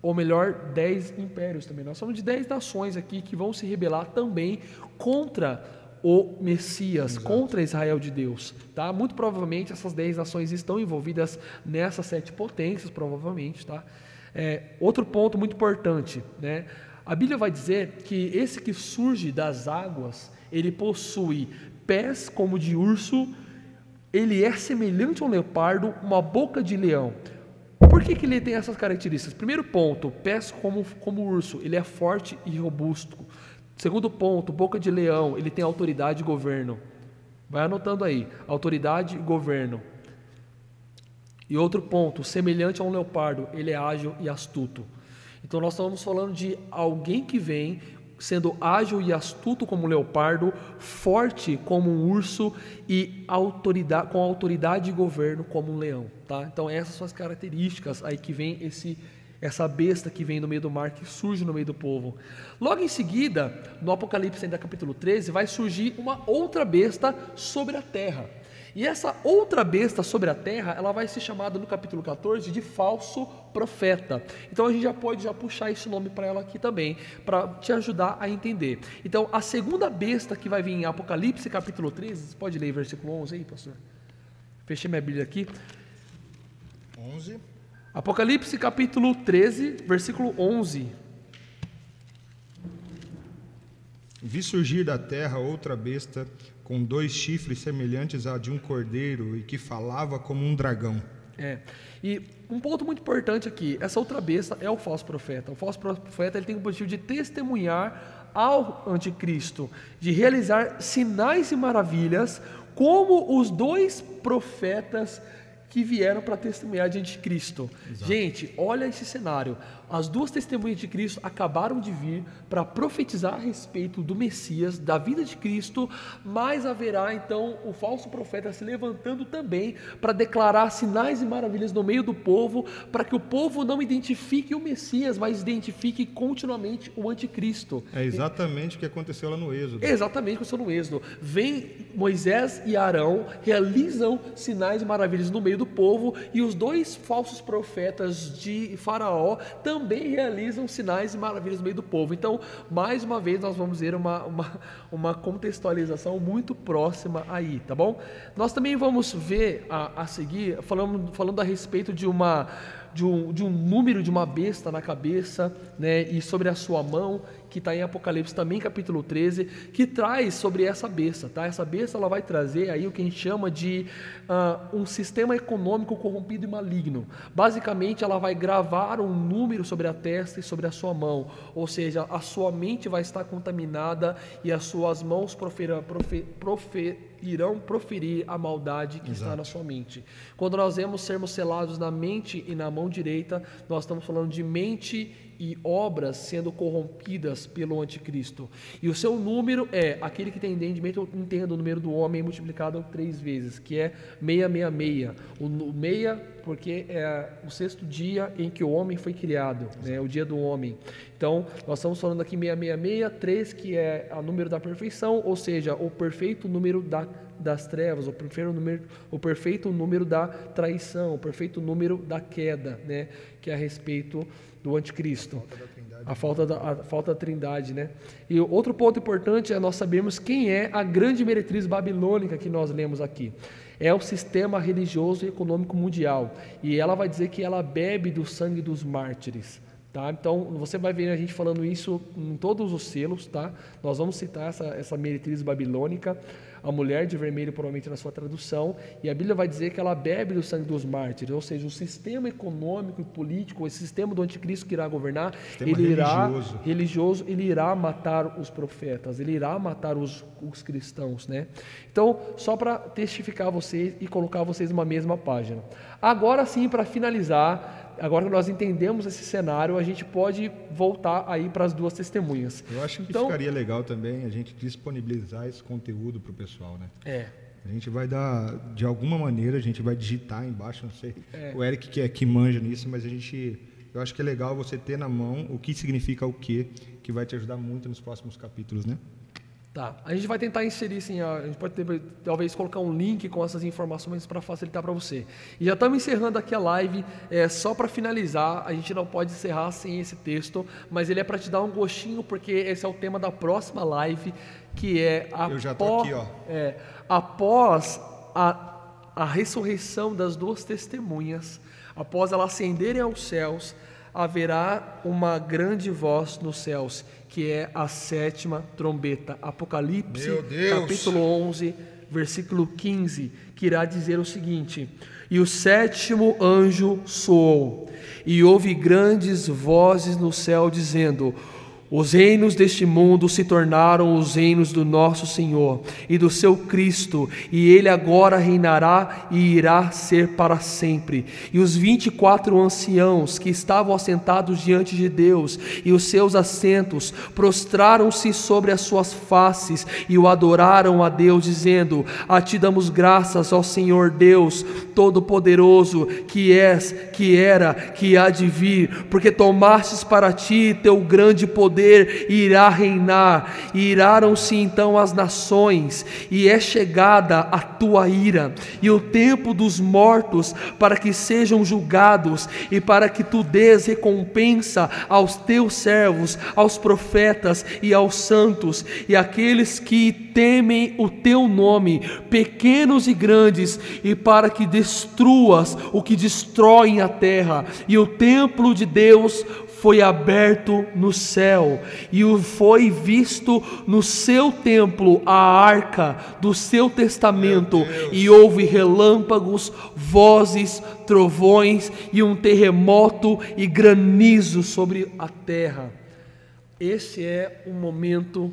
ou melhor, dez impérios também. Nós falamos de dez nações aqui que vão se rebelar também contra o Messias, contra Israel de Deus. Tá? Muito provavelmente essas dez nações estão envolvidas nessas sete potências, provavelmente. Tá? É, outro ponto muito importante, né? a Bíblia vai dizer que esse que surge das águas, ele possui pés como de urso, ele é semelhante a um leopardo, uma boca de leão. Por que, que ele tem essas características? Primeiro ponto, pés como, como urso, ele é forte e robusto. Segundo ponto, boca de leão, ele tem autoridade e governo. Vai anotando aí, autoridade e governo. E outro ponto, semelhante a um leopardo, ele é ágil e astuto. Então nós estamos falando de alguém que vem sendo ágil e astuto como um leopardo, forte como um urso e autoridade, com autoridade e governo como um leão, tá? Então essas são as características aí que vem esse essa besta que vem no meio do mar, que surge no meio do povo. Logo em seguida, no Apocalipse ainda capítulo 13, vai surgir uma outra besta sobre a terra. E essa outra besta sobre a terra, ela vai ser chamada no capítulo 14 de falso profeta. Então a gente já pode já puxar esse nome para ela aqui também, para te ajudar a entender. Então a segunda besta que vai vir em Apocalipse capítulo 13, você pode ler versículo 11 aí, pastor? Fechei minha Bíblia aqui. 11. Apocalipse capítulo 13, versículo 11. Vi surgir da terra outra besta com dois chifres semelhantes a de um cordeiro e que falava como um dragão. É. E um ponto muito importante aqui, essa outra besta é o falso profeta. O falso profeta ele tem o objetivo de testemunhar ao anticristo, de realizar sinais e maravilhas, como os dois profetas que vieram para testemunhar de anticristo. Gente, olha esse cenário. As duas testemunhas de Cristo acabaram de vir para profetizar a respeito do Messias, da vida de Cristo, mas haverá então o falso profeta se levantando também para declarar sinais e maravilhas no meio do povo, para que o povo não identifique o Messias, mas identifique continuamente o anticristo. É exatamente o que aconteceu lá no Êxodo. Exatamente como no Êxodo. Vem Moisés e Arão, realizam sinais e maravilhas no meio do povo, e os dois falsos profetas de Faraó também realizam sinais e maravilhas no meio do povo. Então, mais uma vez, nós vamos ver uma, uma, uma contextualização muito próxima aí, tá bom? Nós também vamos ver a, a seguir, falando, falando a respeito de uma. De um, de um número de uma besta na cabeça, né, e sobre a sua mão, que está em Apocalipse também, capítulo 13, que traz sobre essa besta, tá? Essa besta ela vai trazer aí o que a gente chama de ah, um sistema econômico corrompido e maligno. Basicamente, ela vai gravar um número sobre a testa e sobre a sua mão, ou seja, a sua mente vai estar contaminada e as suas mãos proferirão, profe, proferirão proferir a maldade que está na sua mente. Quando nós vemos sermos selados na mente e na mão direita, nós estamos falando de mente e obras sendo corrompidas pelo anticristo. E o seu número é, aquele que tem entendimento, entenda o número do homem multiplicado três vezes, que é 666. O 6 porque é o sexto dia em que o homem foi criado, né, o dia do homem. Então, nós estamos falando aqui 666, 3, que é o número da perfeição, ou seja, o perfeito número da, das trevas, o perfeito, número, o perfeito número da traição, o perfeito número da queda, né, que é a respeito do anticristo. A falta da, a falta da trindade, né? E outro ponto importante é nós sabermos quem é a grande meretriz babilônica que nós lemos aqui é o sistema religioso e econômico mundial. E ela vai dizer que ela bebe do sangue dos mártires. Tá? Então, você vai ver a gente falando isso em todos os selos. Tá? Nós vamos citar essa, essa meretriz babilônica a mulher de vermelho, provavelmente na sua tradução, e a Bíblia vai dizer que ela bebe do sangue dos mártires, ou seja, o sistema econômico e político, esse sistema do anticristo que irá governar, sistema ele irá religioso. religioso, ele irá matar os profetas, ele irá matar os, os cristãos, né? Então, só para testificar vocês e colocar vocês numa mesma página. Agora sim, para finalizar, agora que nós entendemos esse cenário, a gente pode voltar aí para as duas testemunhas. Eu acho que então, ficaria legal também a gente disponibilizar esse conteúdo para o pessoal, né? É. A gente vai dar, de alguma maneira, a gente vai digitar embaixo, não sei. É. O Eric que é que manja nisso, mas a gente, eu acho que é legal você ter na mão o que significa o que, que vai te ajudar muito nos próximos capítulos, né? Tá. A gente vai tentar inserir, sim, a gente pode ter, talvez colocar um link com essas informações para facilitar para você. E já estamos encerrando aqui a live, é, só para finalizar, a gente não pode encerrar sem esse texto, mas ele é para te dar um gostinho, porque esse é o tema da próxima live, que é após, aqui. É, após a, a ressurreição das duas testemunhas, após elas ascenderem aos céus, haverá uma grande voz nos céus que é a sétima trombeta. Apocalipse, capítulo 11, versículo 15, que irá dizer o seguinte: E o sétimo anjo soou, e houve grandes vozes no céu dizendo: os reinos deste mundo se tornaram os reinos do nosso Senhor e do seu Cristo, e ele agora reinará e irá ser para sempre. E os vinte e quatro anciãos que estavam assentados diante de Deus e os seus assentos prostraram-se sobre as suas faces e o adoraram a Deus, dizendo: A ti damos graças, ó Senhor Deus Todo-Poderoso, que és, que era, que há de vir, porque tomastes para ti teu grande poder poder irá reinar, e iraram-se então as nações, e é chegada a tua ira, e o tempo dos mortos, para que sejam julgados, e para que tu dês recompensa aos teus servos, aos profetas e aos santos, e aqueles que temem o teu nome, pequenos e grandes, e para que destruas o que destroem a terra, e o templo de Deus foi aberto no céu e foi visto no seu templo a arca do seu testamento e houve relâmpagos, vozes, trovões e um terremoto e granizo sobre a terra. Esse é um momento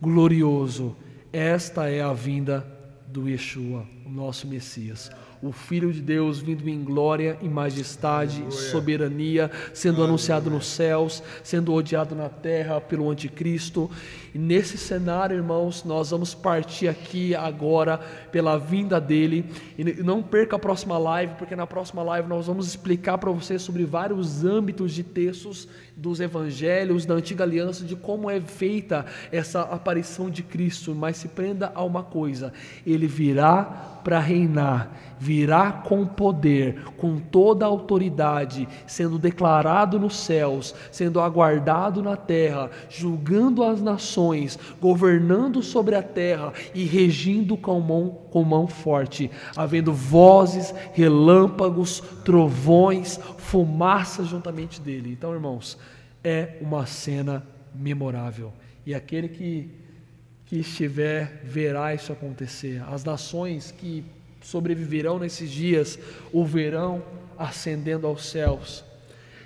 glorioso. Esta é a vinda do Yeshua, o nosso Messias o Filho de Deus vindo em glória, em majestade, soberania, sendo anunciado nos céus, sendo odiado na terra pelo anticristo. E nesse cenário, irmãos, nós vamos partir aqui agora pela vinda dele. E não perca a próxima live, porque na próxima live nós vamos explicar para você sobre vários âmbitos de textos dos evangelhos da antiga aliança de como é feita essa aparição de Cristo, mas se prenda a uma coisa: ele virá para reinar, virá com poder, com toda a autoridade, sendo declarado nos céus, sendo aguardado na terra, julgando as nações, governando sobre a terra e regindo com mão, com mão forte, havendo vozes, relâmpagos, trovões, fumaça juntamente dele. Então, irmãos, é uma cena memorável. E aquele que, que estiver verá isso acontecer. As nações que sobreviverão nesses dias o verão ascendendo aos céus.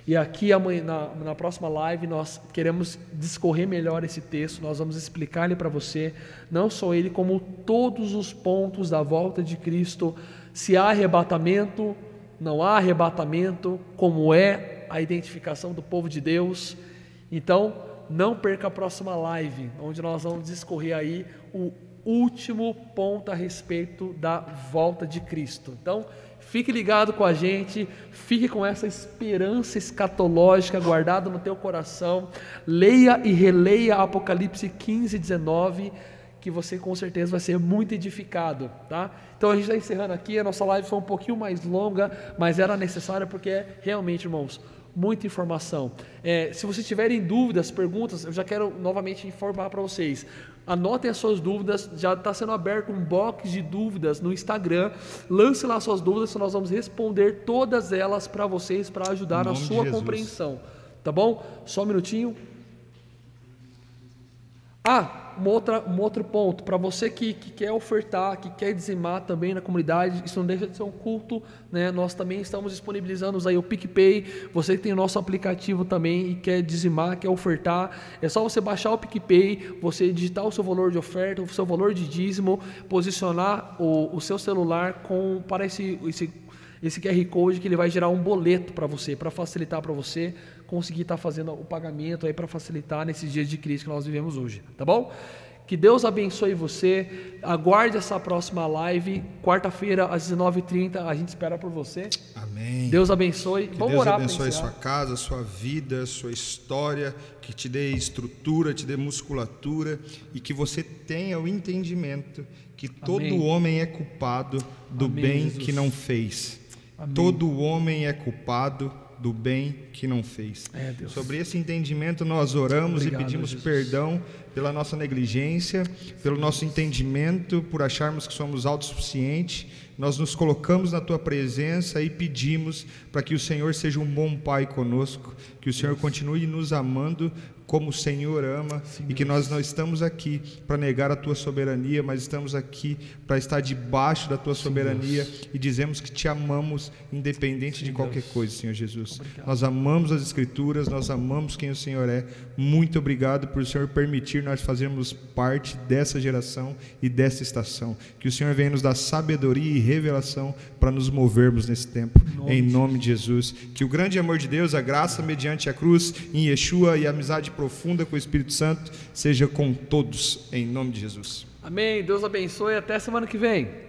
E aqui amanhã, na, na próxima live nós queremos discorrer melhor esse texto, nós vamos explicar ele para você, não só ele, como todos os pontos da volta de Cristo, se há arrebatamento, não há arrebatamento, como é a identificação do povo de Deus. Então, não perca a próxima live, onde nós vamos discorrer aí o último ponto a respeito da volta de Cristo. Então, fique ligado com a gente, fique com essa esperança escatológica guardada no teu coração. Leia e releia Apocalipse 15, 19 que você com certeza vai ser muito edificado, tá? Então a gente está encerrando aqui, a nossa live foi um pouquinho mais longa, mas era necessária porque é realmente, irmãos, muita informação. É, se vocês tiverem dúvidas, perguntas, eu já quero novamente informar para vocês. Anotem as suas dúvidas, já está sendo aberto um box de dúvidas no Instagram. Lance lá suas dúvidas, que nós vamos responder todas elas para vocês, para ajudar na sua compreensão. Tá bom? Só um minutinho. Ah, um, outra, um outro ponto, para você que, que quer ofertar, que quer dizimar também na comunidade, isso não deixa de ser um culto, né? Nós também estamos disponibilizando aí o PicPay, você que tem o nosso aplicativo também e quer dizimar, quer ofertar, é só você baixar o PicPay, você digitar o seu valor de oferta, o seu valor de dízimo, posicionar o, o seu celular com, para esse, esse esse QR Code que ele vai gerar um boleto para você, para facilitar para você conseguir estar tá fazendo o pagamento aí para facilitar nesses dias de crise que nós vivemos hoje, tá bom? Que Deus abençoe você. Aguarde essa próxima live, quarta-feira às 19h30. A gente espera por você. Amém. Deus abençoe. Que Vamos Deus orar abençoe sua casa, sua vida, sua história. Que te dê estrutura, te dê musculatura. E que você tenha o entendimento que Amém. todo homem é culpado do Amém, bem Jesus. que não fez. Amém. Todo homem é culpado do bem que não fez. É, Sobre esse entendimento, nós oramos Obrigado, e pedimos Jesus. perdão pela nossa negligência, pelo nosso entendimento, por acharmos que somos autossuficientes. Nós nos colocamos na tua presença e pedimos para que o Senhor seja um bom Pai conosco, que o Senhor continue nos amando como o Senhor ama Sim, e que nós não estamos aqui para negar a tua soberania, mas estamos aqui para estar debaixo da tua Sim, soberania Deus. e dizemos que te amamos independente Sim, de qualquer Deus. coisa, Senhor Jesus. Obrigado. Nós amamos as escrituras, nós amamos quem o Senhor é. Muito obrigado por o Senhor permitir nós fazermos parte dessa geração e dessa estação. Que o Senhor venha nos dar sabedoria e revelação para nos movermos nesse tempo. Nome em nome de Jesus. Que o grande amor de Deus, a graça mediante a cruz em Yeshua e a amizade profunda com o Espírito Santo seja com todos, em nome de Jesus. Amém. Deus abençoe. Até semana que vem.